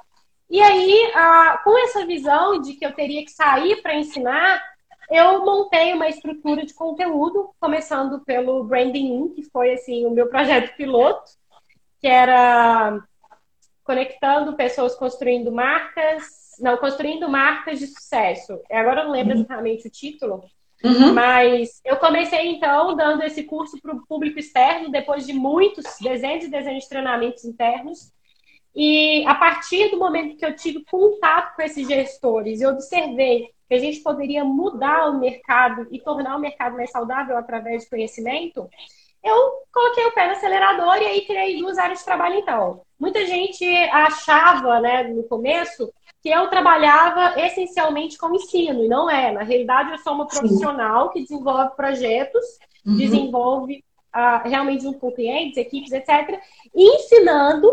E aí, ah, com essa visão de que eu teria que sair para ensinar, eu montei uma estrutura de conteúdo, começando pelo Branding In, que foi assim o meu projeto piloto, que era conectando pessoas construindo marcas, não, construindo marcas de sucesso. Agora eu não lembro uhum. exatamente o título, uhum. mas eu comecei então dando esse curso para o público externo, depois de muitos dezenas e dezenas de treinamentos internos. E a partir do momento que eu tive contato com esses gestores e observei que a gente poderia mudar o mercado e tornar o mercado mais saudável através de conhecimento, eu coloquei o pé no acelerador e aí criei duas áreas de trabalho então. Muita gente achava, né, no começo, que eu trabalhava essencialmente com ensino, e não é. Na realidade, eu sou uma profissional Sim. que desenvolve projetos, uhum. desenvolve uh, realmente junto com clientes, equipes, etc., ensinando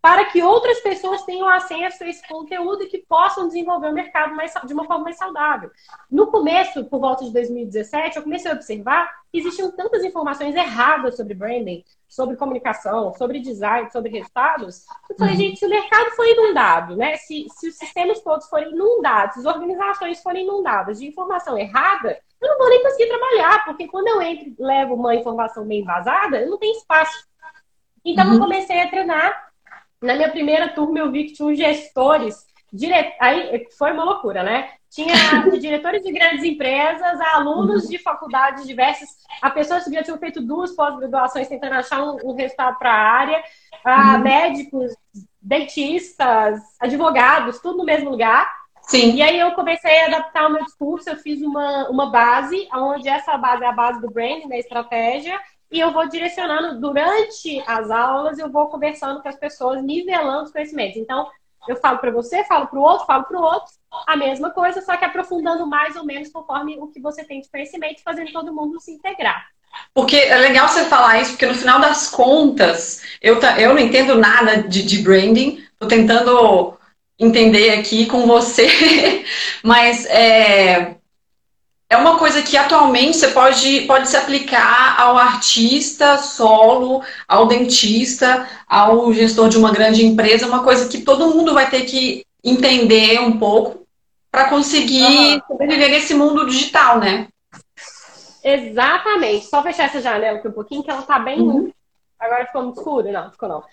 para que outras pessoas tenham acesso a esse conteúdo e que possam desenvolver o mercado mais, de uma forma mais saudável. No começo, por volta de 2017, eu comecei a observar que existiam tantas informações erradas sobre branding, sobre comunicação, sobre design, sobre resultados. Eu falei, uhum. gente, se o mercado for inundado, né? Se, se os sistemas todos forem inundados, se as organizações forem inundadas de informação errada, eu não vou nem conseguir trabalhar, porque quando eu entro levo uma informação bem vazada, eu não tenho espaço. Então, uhum. eu comecei a treinar na minha primeira turma, eu vi que tinha gestores, dire... aí foi uma loucura, né? Tinha diretores de grandes empresas, alunos de faculdades diversas, a pessoas que já tinham feito duas pós-graduações tentando achar um, um resultado para a área, uhum. médicos, dentistas, advogados, tudo no mesmo lugar. Sim. E aí eu comecei a adaptar o meu discurso, eu fiz uma, uma base, onde essa base é a base do branding, da estratégia, e eu vou direcionando durante as aulas, eu vou conversando com as pessoas, nivelando os conhecimentos. Então, eu falo para você, falo para o outro, falo para o outro, a mesma coisa, só que aprofundando mais ou menos conforme o que você tem de conhecimento, fazendo todo mundo se integrar. Porque é legal você falar isso, porque no final das contas, eu, eu não entendo nada de, de branding, estou tentando entender aqui com você, *laughs* mas é, é uma coisa que atualmente você pode, pode se aplicar ao artista solo, ao dentista, ao gestor de uma grande empresa, uma coisa que todo mundo vai ter que entender um pouco para conseguir sobreviver nesse mundo digital, né? Exatamente. Só fechar essa janela aqui um pouquinho, que ela tá bem. Uhum. Agora ficou muito escuro? Não, ficou não.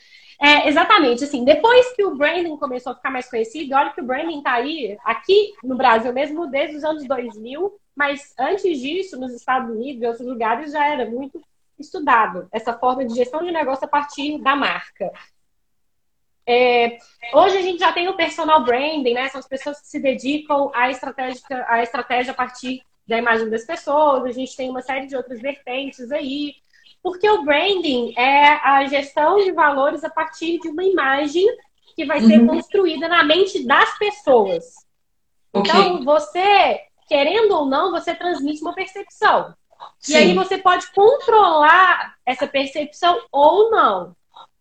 É, exatamente, assim, depois que o branding começou a ficar mais conhecido, olha que o branding tá aí, aqui no Brasil mesmo, desde os anos 2000, mas antes disso, nos Estados Unidos e outros lugares, já era muito estudado essa forma de gestão de negócio a partir da marca. É, hoje a gente já tem o personal branding, né? São as pessoas que se dedicam à estratégia, à estratégia a partir da imagem das pessoas. A gente tem uma série de outras vertentes aí. Porque o branding é a gestão de valores a partir de uma imagem que vai ser uhum. construída na mente das pessoas. Okay. Então, você querendo ou não, você transmite uma percepção. Sim. E aí você pode controlar essa percepção ou não.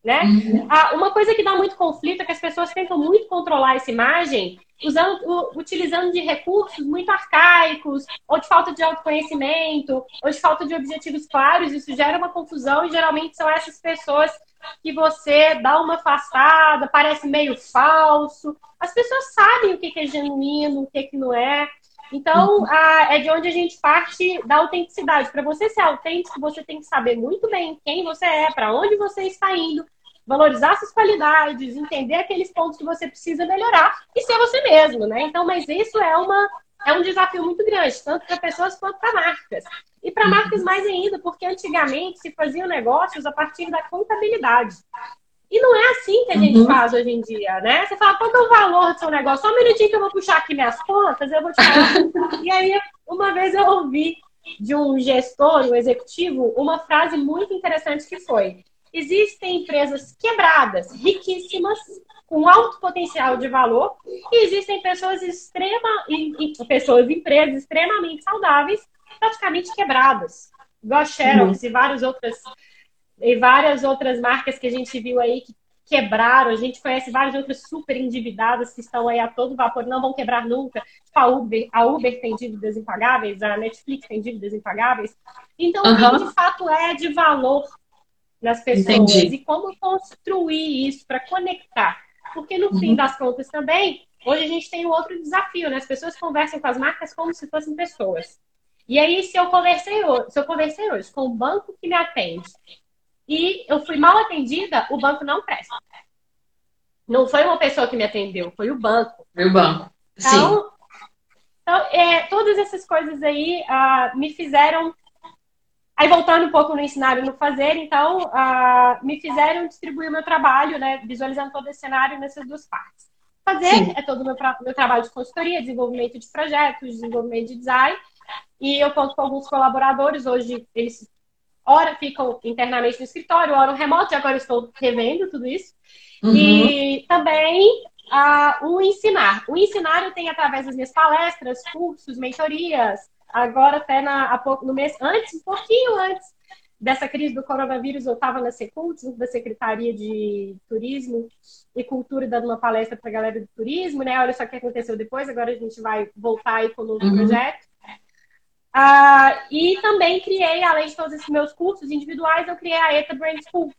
Né? Uhum. Ah, uma coisa que dá muito conflito é que as pessoas tentam muito controlar essa imagem usando, utilizando de recursos muito arcaicos, ou de falta de autoconhecimento, ou de falta de objetivos claros. Isso gera uma confusão e geralmente são essas pessoas que você dá uma afastada, parece meio falso. As pessoas sabem o que é genuíno, o que não é. Então, uhum. é de onde a gente parte da autenticidade. Para você ser autêntico, você tem que saber muito bem quem você é, para onde você está indo, valorizar suas qualidades, entender aqueles pontos que você precisa melhorar e ser você mesmo, né? Então, mas isso é uma é um desafio muito grande, tanto para pessoas quanto para marcas. E para marcas mais ainda, porque antigamente se faziam negócios a partir da contabilidade. E não é assim que a gente uhum. faz hoje em dia, né? Você fala, qual é o valor do seu negócio? Só um minutinho que eu vou puxar aqui minhas contas, eu vou te falar. e aí, uma vez eu ouvi de um gestor, um executivo, uma frase muito interessante que foi: existem empresas quebradas, riquíssimas, com alto potencial de valor, e existem pessoas extrema, pessoas, empresas extremamente saudáveis, praticamente quebradas. Igual a Xerox uhum. e várias outras e várias outras marcas que a gente viu aí que quebraram. A gente conhece várias outras super endividadas que estão aí a todo vapor, não vão quebrar nunca. Tipo a Uber, a Uber tem dívidas impagáveis, a Netflix tem dívidas impagáveis. Então, uhum. o que de fato é de valor nas pessoas Entendi. e como construir isso para conectar porque no uhum. fim das contas também, hoje a gente tem um outro desafio, né? As pessoas conversam com as marcas como se fossem pessoas. E aí, se eu conversei hoje, se eu conversei hoje com o banco que me atende e eu fui mal atendida, o banco não presta. Não foi uma pessoa que me atendeu, foi o banco. Foi o banco. Então, Sim. então é, todas essas coisas aí uh, me fizeram. Aí, voltando um pouco no ensinar e no fazer, então, uh, me fizeram distribuir o meu trabalho, né, visualizando todo esse cenário nessas duas partes. Fazer Sim. é todo o meu, meu trabalho de consultoria, desenvolvimento de projetos, desenvolvimento de design. E eu conto com alguns colaboradores, hoje eles ora ficam internamente no escritório, ora remoto, e agora estou revendo tudo isso. Uhum. E também uh, o ensinar. O ensinar eu tenho através das minhas palestras, cursos, mentorias. Agora até na, pouco, no mês antes, um pouquinho antes dessa crise do coronavírus, eu estava na Secult, da Secretaria de Turismo e Cultura, dando uma palestra para a galera do turismo, né? Olha só o que aconteceu depois, agora a gente vai voltar aí com o novo uhum. projeto. Uh, e também criei, além de todos esses meus cursos individuais, eu criei a ETA Brand School,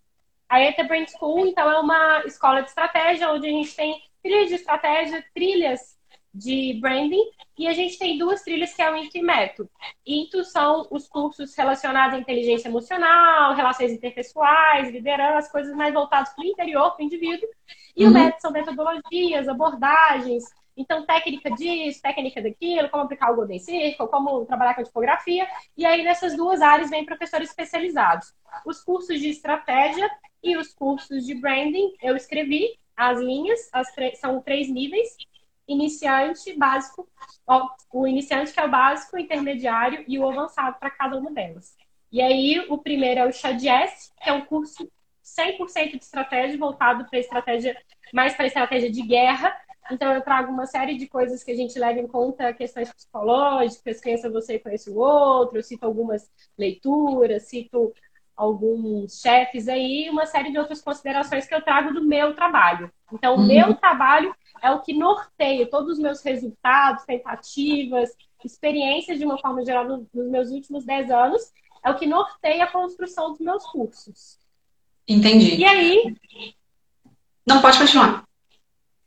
a ETA Brand School, então, é uma escola de estratégia onde a gente tem trilhas de estratégia, trilhas de branding, e a gente tem duas trilhas que é o INTO e METO. INTO são os cursos relacionados à inteligência emocional, relações interpessoais, liderança, coisas mais voltadas para o interior, para o indivíduo. E uhum. o METO são metodologias, abordagens, então, técnica disso, técnica daquilo, como aplicar o Golden Circle, como trabalhar com a tipografia. E aí, nessas duas áreas, vem professores especializados. Os cursos de estratégia e os cursos de branding, eu escrevi as linhas, as são três níveis: iniciante, básico, ó, o iniciante que é o básico, o intermediário e o avançado para cada uma delas. E aí, o primeiro é o Chadies, que é um curso 100% de estratégia voltado para estratégia, mais para estratégia de guerra. Então, eu trago uma série de coisas que a gente leva em conta, questões psicológicas, conheça você e conhece o outro, eu cito algumas leituras, cito alguns chefes aí, uma série de outras considerações que eu trago do meu trabalho. Então, o uhum. meu trabalho é o que norteia todos os meus resultados, tentativas, experiências de uma forma geral nos meus últimos 10 anos, é o que norteia a construção dos meus cursos. Entendi. E aí. Não, pode continuar.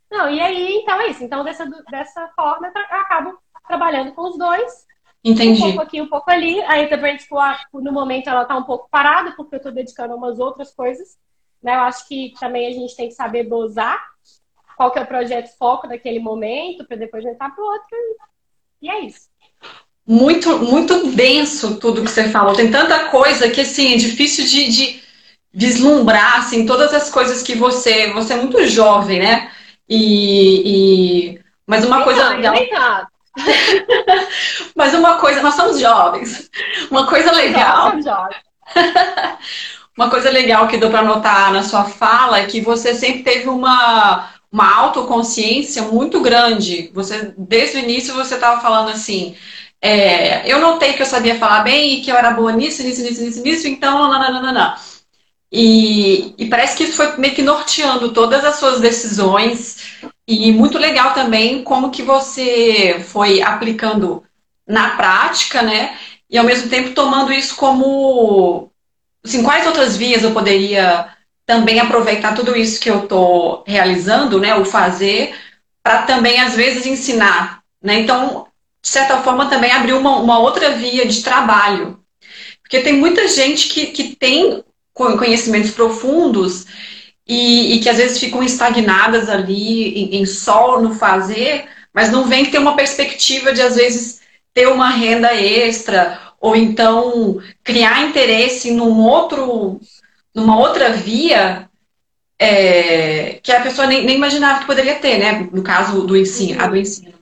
Não, e aí, então é isso. Então, dessa, dessa forma, eu acabo trabalhando com os dois Entendi. Um pouco aqui, um pouco ali. A Interbrand School, no momento, ela está um pouco parada, porque eu estou dedicando a umas outras coisas. Né? Eu acho que também a gente tem que saber dosar qual que é o projeto foco daquele momento, para depois entrar para o outro. E é isso. Muito, muito denso tudo que você falou. Tem tanta coisa que, assim, é difícil de, de vislumbrar, assim, todas as coisas que você... Você é muito jovem, né? E... e... Mas uma coisa legal... *laughs* Mas uma coisa, nós somos jovens. Uma coisa legal. *laughs* uma coisa legal que deu para notar na sua fala é que você sempre teve uma, uma autoconsciência muito grande. Você, desde o início, você estava falando assim. É, eu notei que eu sabia falar bem e que eu era boa nisso, nisso, nisso, nisso, nisso, então, nananana. E, e parece que isso foi meio que norteando todas as suas decisões e muito legal também como que você foi aplicando na prática, né? E ao mesmo tempo tomando isso como assim, quais outras vias eu poderia também aproveitar tudo isso que eu estou realizando, né? O fazer, para também, às vezes, ensinar. Né? Então, de certa forma, também abriu uma, uma outra via de trabalho. Porque tem muita gente que, que tem conhecimentos profundos e, e que às vezes ficam estagnadas ali em, em no fazer, mas não vem ter uma perspectiva de às vezes ter uma renda extra ou então criar interesse num outro, numa outra via é, que a pessoa nem, nem, imaginava que poderia ter, né? No caso do ensino, a do ensino.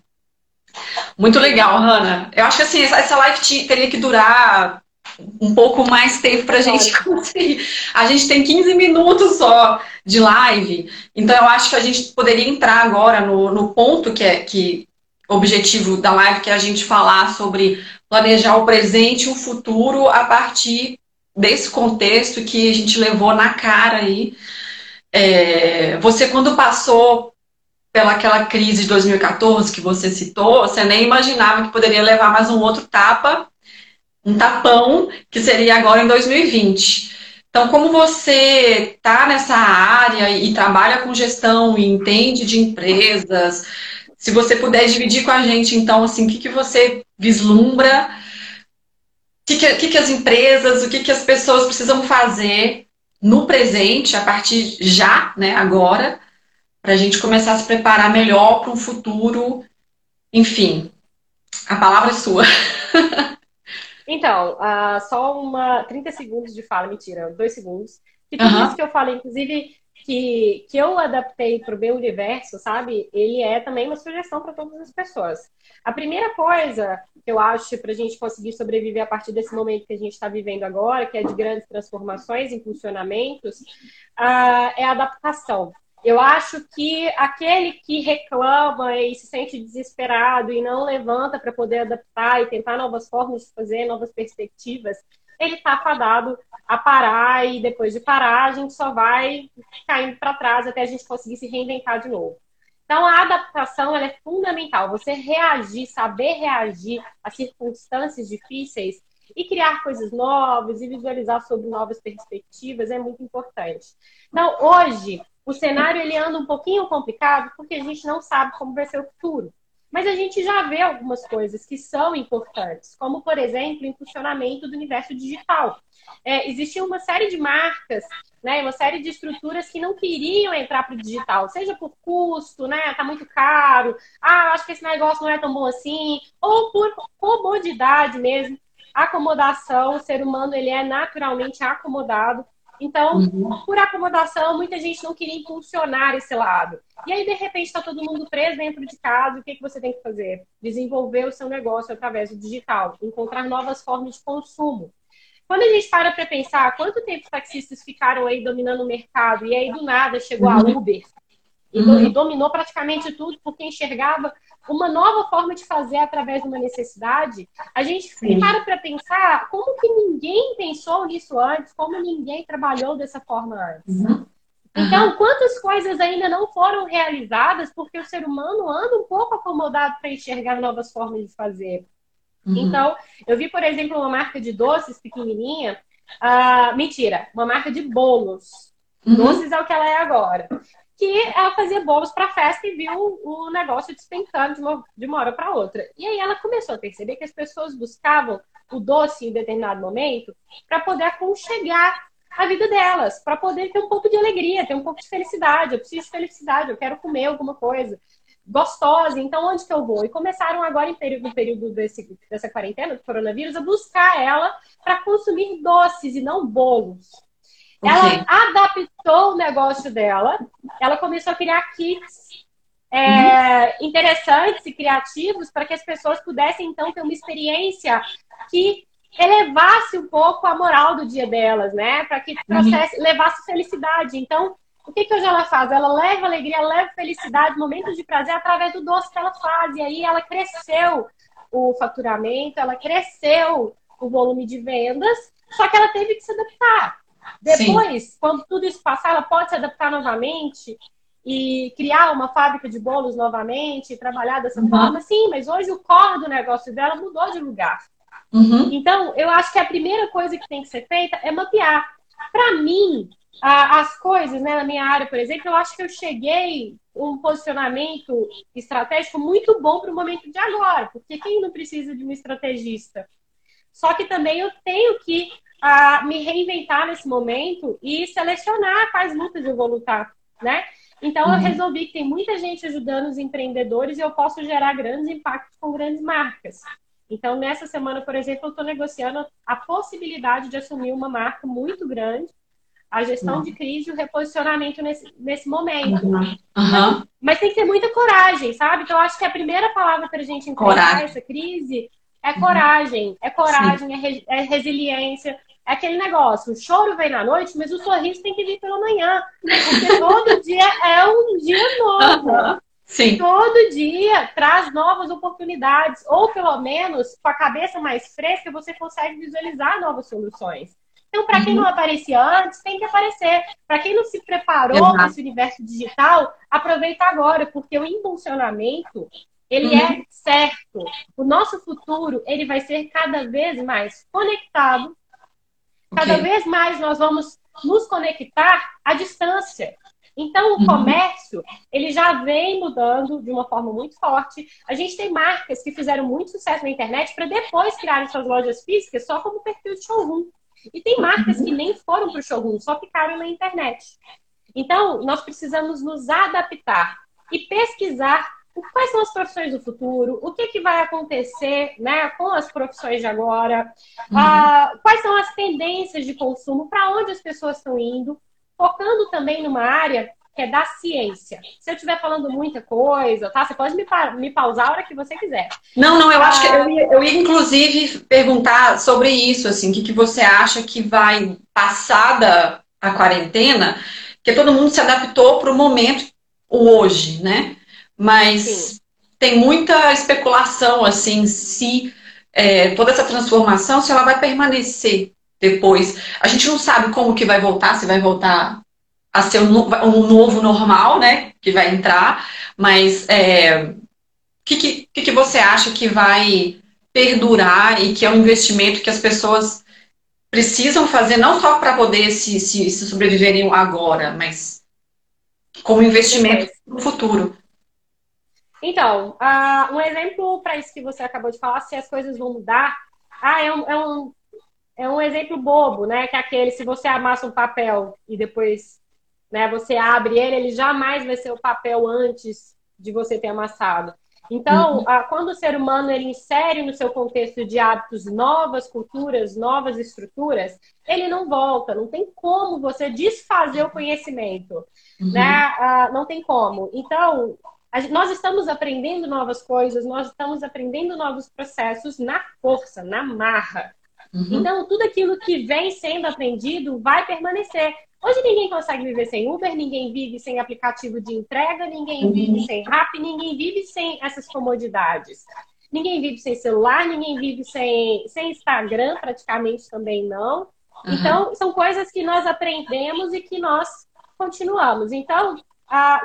Muito legal, Hanna. Eu acho que assim, essa live teria que durar um pouco mais tempo para a gente conseguir. A gente tem 15 minutos só de live, então eu acho que a gente poderia entrar agora no, no ponto que é que objetivo da live, que é a gente falar sobre planejar o presente e o futuro a partir desse contexto que a gente levou na cara aí. É, você, quando passou pelaquela crise de 2014 que você citou, você nem imaginava que poderia levar mais um outro tapa um tapão, que seria agora em 2020. Então, como você está nessa área e trabalha com gestão e entende de empresas, se você puder dividir com a gente, então, assim, o que, que você vislumbra, que, que, que as empresas, o que, que as pessoas precisam fazer no presente, a partir já, né, agora, para a gente começar a se preparar melhor para um futuro, enfim, a palavra é sua. *laughs* Então, uh, só uma 30 segundos de fala, mentira, dois segundos. E tudo uhum. isso que eu falei, inclusive, que, que eu adaptei para o meu universo, sabe? Ele é também uma sugestão para todas as pessoas. A primeira coisa que eu acho para a gente conseguir sobreviver a partir desse momento que a gente está vivendo agora, que é de grandes transformações, impulsionamentos, uh, é a adaptação. Eu acho que aquele que reclama e se sente desesperado e não levanta para poder adaptar e tentar novas formas de fazer, novas perspectivas, ele está fadado a parar e depois de parar a gente só vai caindo para trás até a gente conseguir se reinventar de novo. Então a adaptação é fundamental. Você reagir, saber reagir a circunstâncias difíceis e criar coisas novas e visualizar sobre novas perspectivas é muito importante. Então hoje o cenário ele anda um pouquinho complicado porque a gente não sabe como vai ser o futuro. Mas a gente já vê algumas coisas que são importantes, como, por exemplo, o impulsionamento do universo digital. É, existia uma série de marcas, né, uma série de estruturas que não queriam entrar para o digital, seja por custo, né, tá muito caro, ah, acho que esse negócio não é tão bom assim, ou por comodidade mesmo. Acomodação, o ser humano ele é naturalmente acomodado então, uhum. por acomodação, muita gente não queria impulsionar esse lado. E aí, de repente, está todo mundo preso dentro de casa. O que, que você tem que fazer? Desenvolver o seu negócio através do digital, encontrar novas formas de consumo. Quando a gente para para pensar quanto tempo os taxistas ficaram aí dominando o mercado e aí do nada chegou a uhum. Uber e, uhum. e dominou praticamente tudo porque enxergava uma nova forma de fazer através de uma necessidade, a gente Sim. para para pensar como que ninguém pensou nisso antes, como ninguém trabalhou dessa forma antes. Uhum. Então, quantas coisas ainda não foram realizadas porque o ser humano anda um pouco acomodado para enxergar novas formas de fazer. Uhum. Então, eu vi, por exemplo, uma marca de doces pequenininha, uh, mentira, uma marca de bolos. Uhum. Doces é o que ela é agora que ela fazia bolos para festa e viu o negócio despencando de uma, de uma hora para outra. E aí ela começou a perceber que as pessoas buscavam o doce em determinado momento para poder aconchegar a vida delas, para poder ter um pouco de alegria, ter um pouco de felicidade. Eu preciso de felicidade, eu quero comer alguma coisa gostosa, então onde que eu vou? E começaram agora, no período desse, dessa quarentena do coronavírus, a buscar ela para consumir doces e não bolos. Ela adaptou o negócio dela, ela começou a criar kits é, uhum. interessantes e criativos para que as pessoas pudessem, então, ter uma experiência que elevasse um pouco a moral do dia delas, né? Para que trouxesse, uhum. levasse felicidade. Então, o que, que hoje ela faz? Ela leva alegria, leva felicidade, momentos de prazer através do doce que ela faz. E aí ela cresceu o faturamento, ela cresceu o volume de vendas, só que ela teve que se adaptar. Depois, Sim. quando tudo isso passar, ela pode se adaptar novamente e criar uma fábrica de bolos novamente trabalhar dessa uhum. forma. Sim, mas hoje o core do negócio dela mudou de lugar. Uhum. Então, eu acho que a primeira coisa que tem que ser feita é mapear. Para mim, a, as coisas, né, na minha área, por exemplo, eu acho que eu cheguei um posicionamento estratégico muito bom para o momento de agora, porque quem não precisa de um estrategista? Só que também eu tenho que a me reinventar nesse momento e selecionar quais lutas eu vou lutar, né? Então, uhum. eu resolvi que tem muita gente ajudando os empreendedores e eu posso gerar grandes impactos com grandes marcas. Então, nessa semana, por exemplo, eu estou negociando a possibilidade de assumir uma marca muito grande, a gestão uhum. de crise e o reposicionamento nesse, nesse momento. Uhum. Então, mas tem que ter muita coragem, sabe? Então, eu acho que a primeira palavra para a gente enfrentar essa crise é coragem. É coragem, é, re, é resiliência, é aquele negócio, o choro vem na noite, mas o sorriso tem que vir pela manhã. Porque todo *laughs* dia é um dia novo. Sim. Todo dia traz novas oportunidades, ou pelo menos com a cabeça mais fresca, você consegue visualizar novas soluções. Então, para quem uhum. não aparecia antes, tem que aparecer. Para quem não se preparou para esse universo digital, aproveita agora, porque o impulsionamento ele uhum. é certo. O nosso futuro ele vai ser cada vez mais conectado Cada okay. vez mais nós vamos nos conectar à distância. Então, o uhum. comércio, ele já vem mudando de uma forma muito forte. A gente tem marcas que fizeram muito sucesso na internet para depois criarem suas lojas físicas só como perfil de showroom. E tem marcas que nem foram para o showroom, só ficaram na internet. Então, nós precisamos nos adaptar e pesquisar quais são as profissões do futuro, o que, que vai acontecer né, com as profissões de agora, uhum. uh, quais são as tendências de consumo, para onde as pessoas estão indo, focando também numa área que é da ciência. Se eu estiver falando muita coisa, tá? Você pode me, pa me pausar a hora que você quiser. Não, não, eu ah, acho que eu ia, eu ia, inclusive perguntar sobre isso, assim, o que, que você acha que vai, passada a quarentena, que todo mundo se adaptou para o momento hoje, né? Mas Sim. tem muita especulação, assim, se é, toda essa transformação, se ela vai permanecer depois. A gente não sabe como que vai voltar, se vai voltar a ser um, um novo normal, né? Que vai entrar, mas é, o que, que, que você acha que vai perdurar e que é um investimento que as pessoas precisam fazer não só para poder se, se, se, sobreviverem agora, mas como investimento no futuro. Então, uh, um exemplo para isso que você acabou de falar, se as coisas vão mudar, ah, é um, é um, é um exemplo bobo, né? Que é aquele, se você amassa um papel e depois né, você abre ele, ele jamais vai ser o papel antes de você ter amassado. Então, uhum. quando o ser humano ele insere no seu contexto de hábitos novas culturas, novas estruturas, ele não volta. Não tem como você desfazer o conhecimento, uhum. né? Uh, não tem como. Então, nós estamos aprendendo novas coisas, nós estamos aprendendo novos processos na força, na marra. Uhum. Então, tudo aquilo que vem sendo aprendido vai permanecer. Hoje ninguém consegue viver sem Uber, ninguém vive sem aplicativo de entrega, ninguém uhum. vive sem Rap, ninguém vive sem essas comodidades. Ninguém vive sem celular, ninguém vive sem, sem Instagram, praticamente também não. Uhum. Então, são coisas que nós aprendemos e que nós continuamos. Então,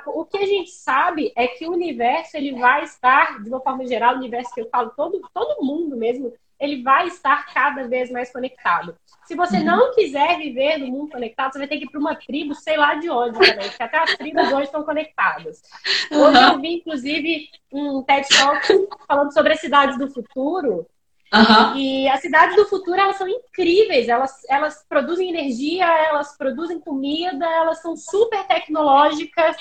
o que a gente sabe é que o universo ele vai estar, de uma forma geral, o universo que eu falo, todo, todo mundo mesmo, ele vai estar cada vez mais conectado. Se você uhum. não quiser viver no mundo conectado, você vai ter que ir para uma tribo, sei lá de onde também, porque até as tribos hoje estão conectadas. Hoje uhum. eu vi, inclusive, um TED Talk falando sobre as cidades do futuro. Uhum. E as cidades do futuro, elas são incríveis. Elas, elas produzem energia, elas produzem comida, elas são super tecnológicas.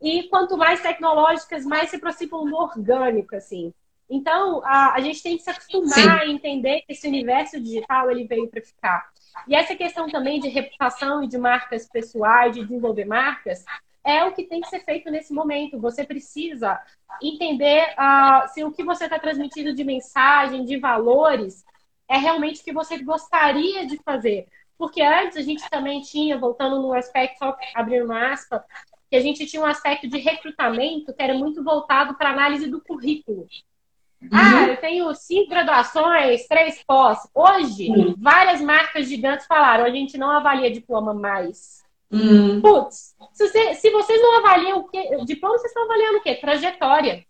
E quanto mais tecnológicas, mais se aproximam do orgânico, assim. Então, a, a gente tem que se acostumar Sim. a entender que esse universo digital ele veio para ficar. E essa questão também de reputação e de marcas pessoais, de desenvolver marcas, é o que tem que ser feito nesse momento. Você precisa entender uh, se o que você está transmitindo de mensagem, de valores, é realmente o que você gostaria de fazer. Porque antes a gente também tinha, voltando no aspecto, só abrir uma aspa, que a gente tinha um aspecto de recrutamento que era muito voltado para análise do currículo. Uhum. Ah, eu tenho cinco graduações, três pós. Hoje, uhum. várias marcas gigantes falaram: a gente não avalia diploma mais. Uhum. Putz, se, você, se, vocês não avaliam o quê? Diploma, vocês estão avaliando o quê? Trajetória.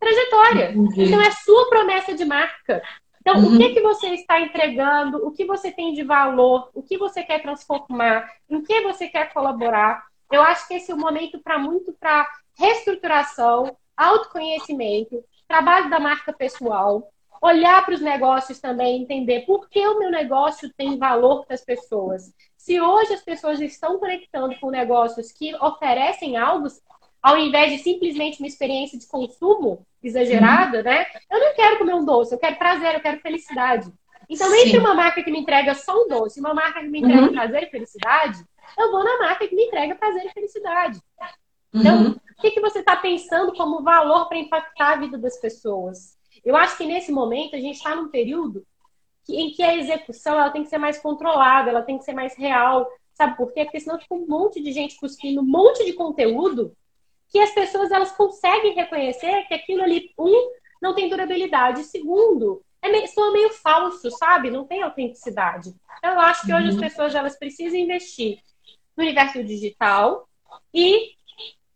Trajetória. Então, é sua promessa de marca. Então, o que, que você está entregando? O que você tem de valor? O que você quer transformar? Em que você quer colaborar? Eu acho que esse é o momento para muito para reestruturação, autoconhecimento, trabalho da marca pessoal, olhar para os negócios também, entender por que o meu negócio tem valor para as pessoas. Se hoje as pessoas estão conectando com negócios que oferecem algo, ao invés de simplesmente uma experiência de consumo exagerada, né? Eu não quero comer um doce, eu quero prazer, eu quero felicidade. Então, Sim. entre uma marca que me entrega só um doce e uma marca que me entrega uhum. prazer e felicidade, eu vou na marca que me entrega prazer e felicidade. Então, uhum. o que, que você está pensando como valor para impactar a vida das pessoas? Eu acho que nesse momento a gente está num período em que a execução ela tem que ser mais controlada, ela tem que ser mais real. Sabe por quê? Porque senão fica um monte de gente cuspindo um monte de conteúdo que as pessoas elas conseguem reconhecer que aquilo ali, um, não tem durabilidade, segundo, é meio, soa meio falso, sabe? Não tem autenticidade. Então, eu acho que hoje as uhum. pessoas elas precisam investir no universo digital e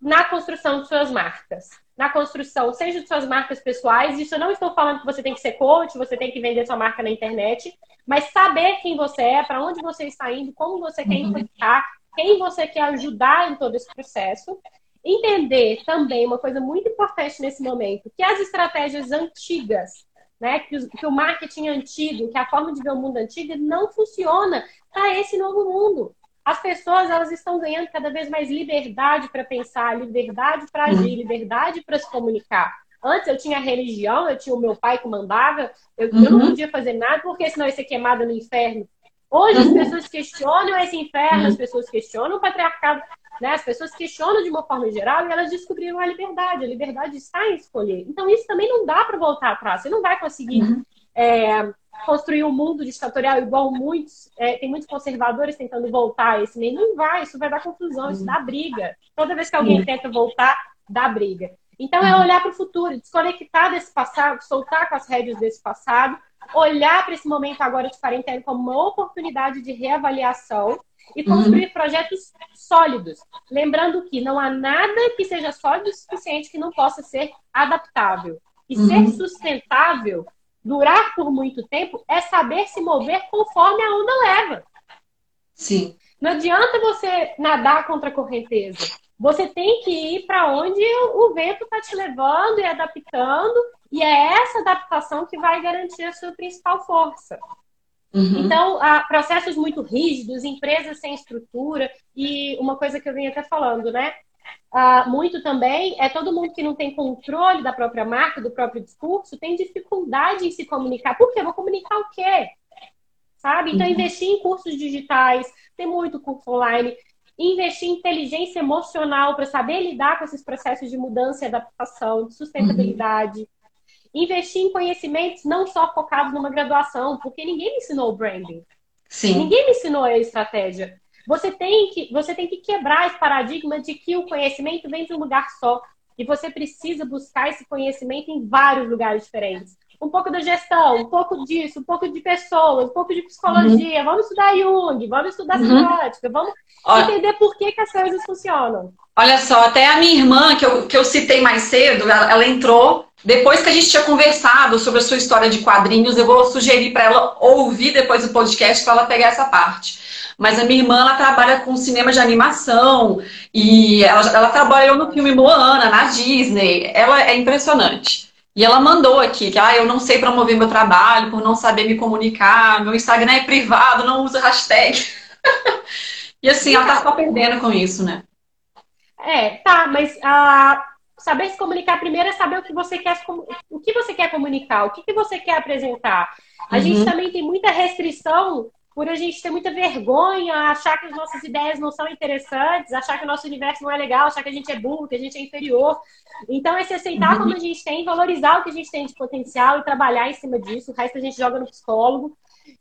na construção de suas marcas. Na construção, seja de suas marcas pessoais. Isso eu não estou falando que você tem que ser coach, você tem que vender sua marca na internet, mas saber quem você é, para onde você está indo, como você quer uhum. impactar, quem você quer ajudar em todo esse processo. Entender também uma coisa muito importante nesse momento, que as estratégias antigas, né, que, o, que o marketing antigo, que a forma de ver o mundo antiga não funciona para esse novo mundo as pessoas elas estão ganhando cada vez mais liberdade para pensar, liberdade para agir, uhum. liberdade para se comunicar. Antes eu tinha religião, eu tinha o meu pai que mandava, eu, uhum. eu não uhum. podia fazer nada porque senão ia ser queimada no inferno. Hoje as pessoas questionam esse inferno, as pessoas questionam o patriarcado, né? as pessoas questionam de uma forma geral e elas descobriram a liberdade. A liberdade está em escolher. Então isso também não dá para voltar atrás. Você não vai conseguir uhum. é, construir um mundo ditatorial igual muitos, é, tem muitos conservadores tentando voltar a esse meio. Não vai, isso vai dar confusão, isso dá briga. Toda vez que alguém tenta voltar, dá briga. Então é olhar para o futuro, desconectar desse passado, soltar com as rédeas desse passado, olhar para esse momento agora de quarentena como uma oportunidade de reavaliação e construir uhum. projetos sólidos. Lembrando que não há nada que seja sólido o suficiente que não possa ser adaptável. E uhum. ser sustentável durar por muito tempo é saber se mover conforme a onda leva. Sim. Não adianta você nadar contra a correnteza. Você tem que ir para onde o vento está te levando e adaptando, e é essa adaptação que vai garantir a sua principal força. Uhum. Então, há processos muito rígidos, empresas sem estrutura, e uma coisa que eu vinha até falando, né? Uh, muito também é todo mundo que não tem controle da própria marca, do próprio discurso, tem dificuldade em se comunicar. Por quê? Vou comunicar o quê? Sabe? Então, uhum. investir em cursos digitais, tem muito curso online, investir em inteligência emocional para saber lidar com esses processos de mudança e adaptação, de sustentabilidade. Uhum. Investir em conhecimentos não só focados numa graduação, porque ninguém me ensinou o branding. Sim. Ninguém me ensinou a estratégia. Você tem que, você tem que quebrar esse paradigma de que o conhecimento vem de um lugar só. E você precisa buscar esse conhecimento em vários lugares diferentes. Um pouco da gestão, um pouco disso, um pouco de pessoas, um pouco de psicologia. Uhum. Vamos estudar Jung, vamos estudar uhum. vamos Olha, entender por que, que as coisas funcionam. Olha só, até a minha irmã, que eu, que eu citei mais cedo, ela, ela entrou depois que a gente tinha conversado sobre a sua história de quadrinhos, eu vou sugerir para ela ouvir depois o podcast para ela pegar essa parte. Mas a minha irmã, ela trabalha com cinema de animação e ela, ela trabalhou no filme Moana, na Disney. Ela é impressionante. E ela mandou aqui que ah, eu não sei promover meu trabalho por não saber me comunicar, meu Instagram é privado, não usa hashtag. *laughs* e assim, ela tá só perdendo com isso, né? É, tá, mas uh, saber se comunicar primeiro é saber o que você quer, o que você quer comunicar, o que, que você quer apresentar. A uhum. gente também tem muita restrição por a gente ter muita vergonha, achar que as nossas ideias não são interessantes, achar que o nosso universo não é legal, achar que a gente é burro, que a gente é inferior. Então, é se aceitar uhum. como a gente tem, valorizar o que a gente tem de potencial e trabalhar em cima disso. O resto a gente joga no psicólogo.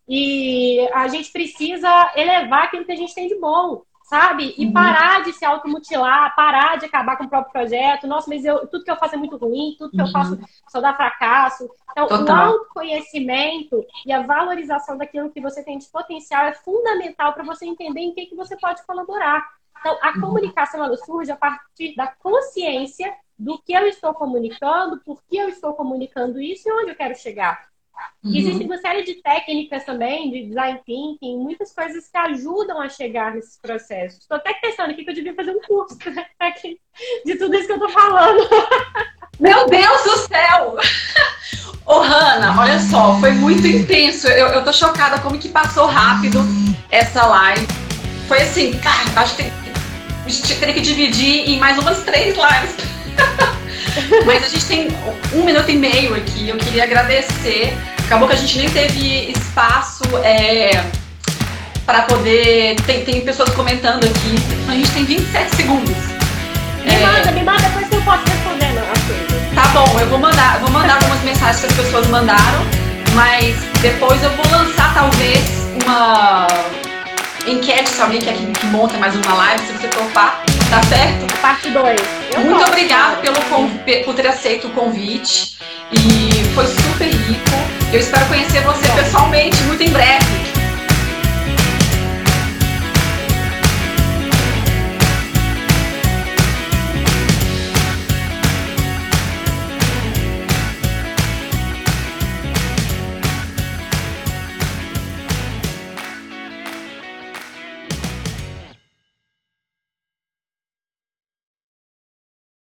E a gente precisa elevar aquilo que a gente tem de bom sabe? E uhum. parar de se automutilar, parar de acabar com o próprio projeto. Nossa, mas eu, tudo que eu faço é muito ruim, tudo que uhum. eu faço só dá fracasso. Então, Total. o autoconhecimento e a valorização daquilo que você tem de potencial é fundamental para você entender em que, que você pode colaborar. Então, a uhum. comunicação ela surge a partir da consciência do que eu estou comunicando, por que eu estou comunicando isso e onde eu quero chegar. Uhum. Existe uma série de técnicas também, de design thinking, muitas coisas que ajudam a chegar nesses processos. Estou até pensando aqui que eu devia fazer um curso *laughs* né, de tudo isso que eu estou falando. *laughs* Meu Deus do céu! Ô, oh, Hanna, olha só, foi muito intenso. Eu, eu tô chocada como que passou rápido essa live. Foi assim, cara, acho que a gente teria que dividir em mais umas três lives. *laughs* Mas a gente tem um minuto e meio aqui. Eu queria agradecer. Acabou que a gente nem teve espaço é, para poder. Tem, tem pessoas comentando aqui. A gente tem 27 segundos. Me é... manda, me manda, depois eu posso responder as coisas. Tá bom, eu vou mandar, vou mandar algumas mensagens que as pessoas mandaram, mas depois eu vou lançar talvez uma enquete se alguém quer que monta mais uma live, se você topar. Tá certo? Parte 2. Muito obrigada pelo, por ter aceito o convite. E foi super rico. Eu espero conhecer você pessoalmente muito em breve.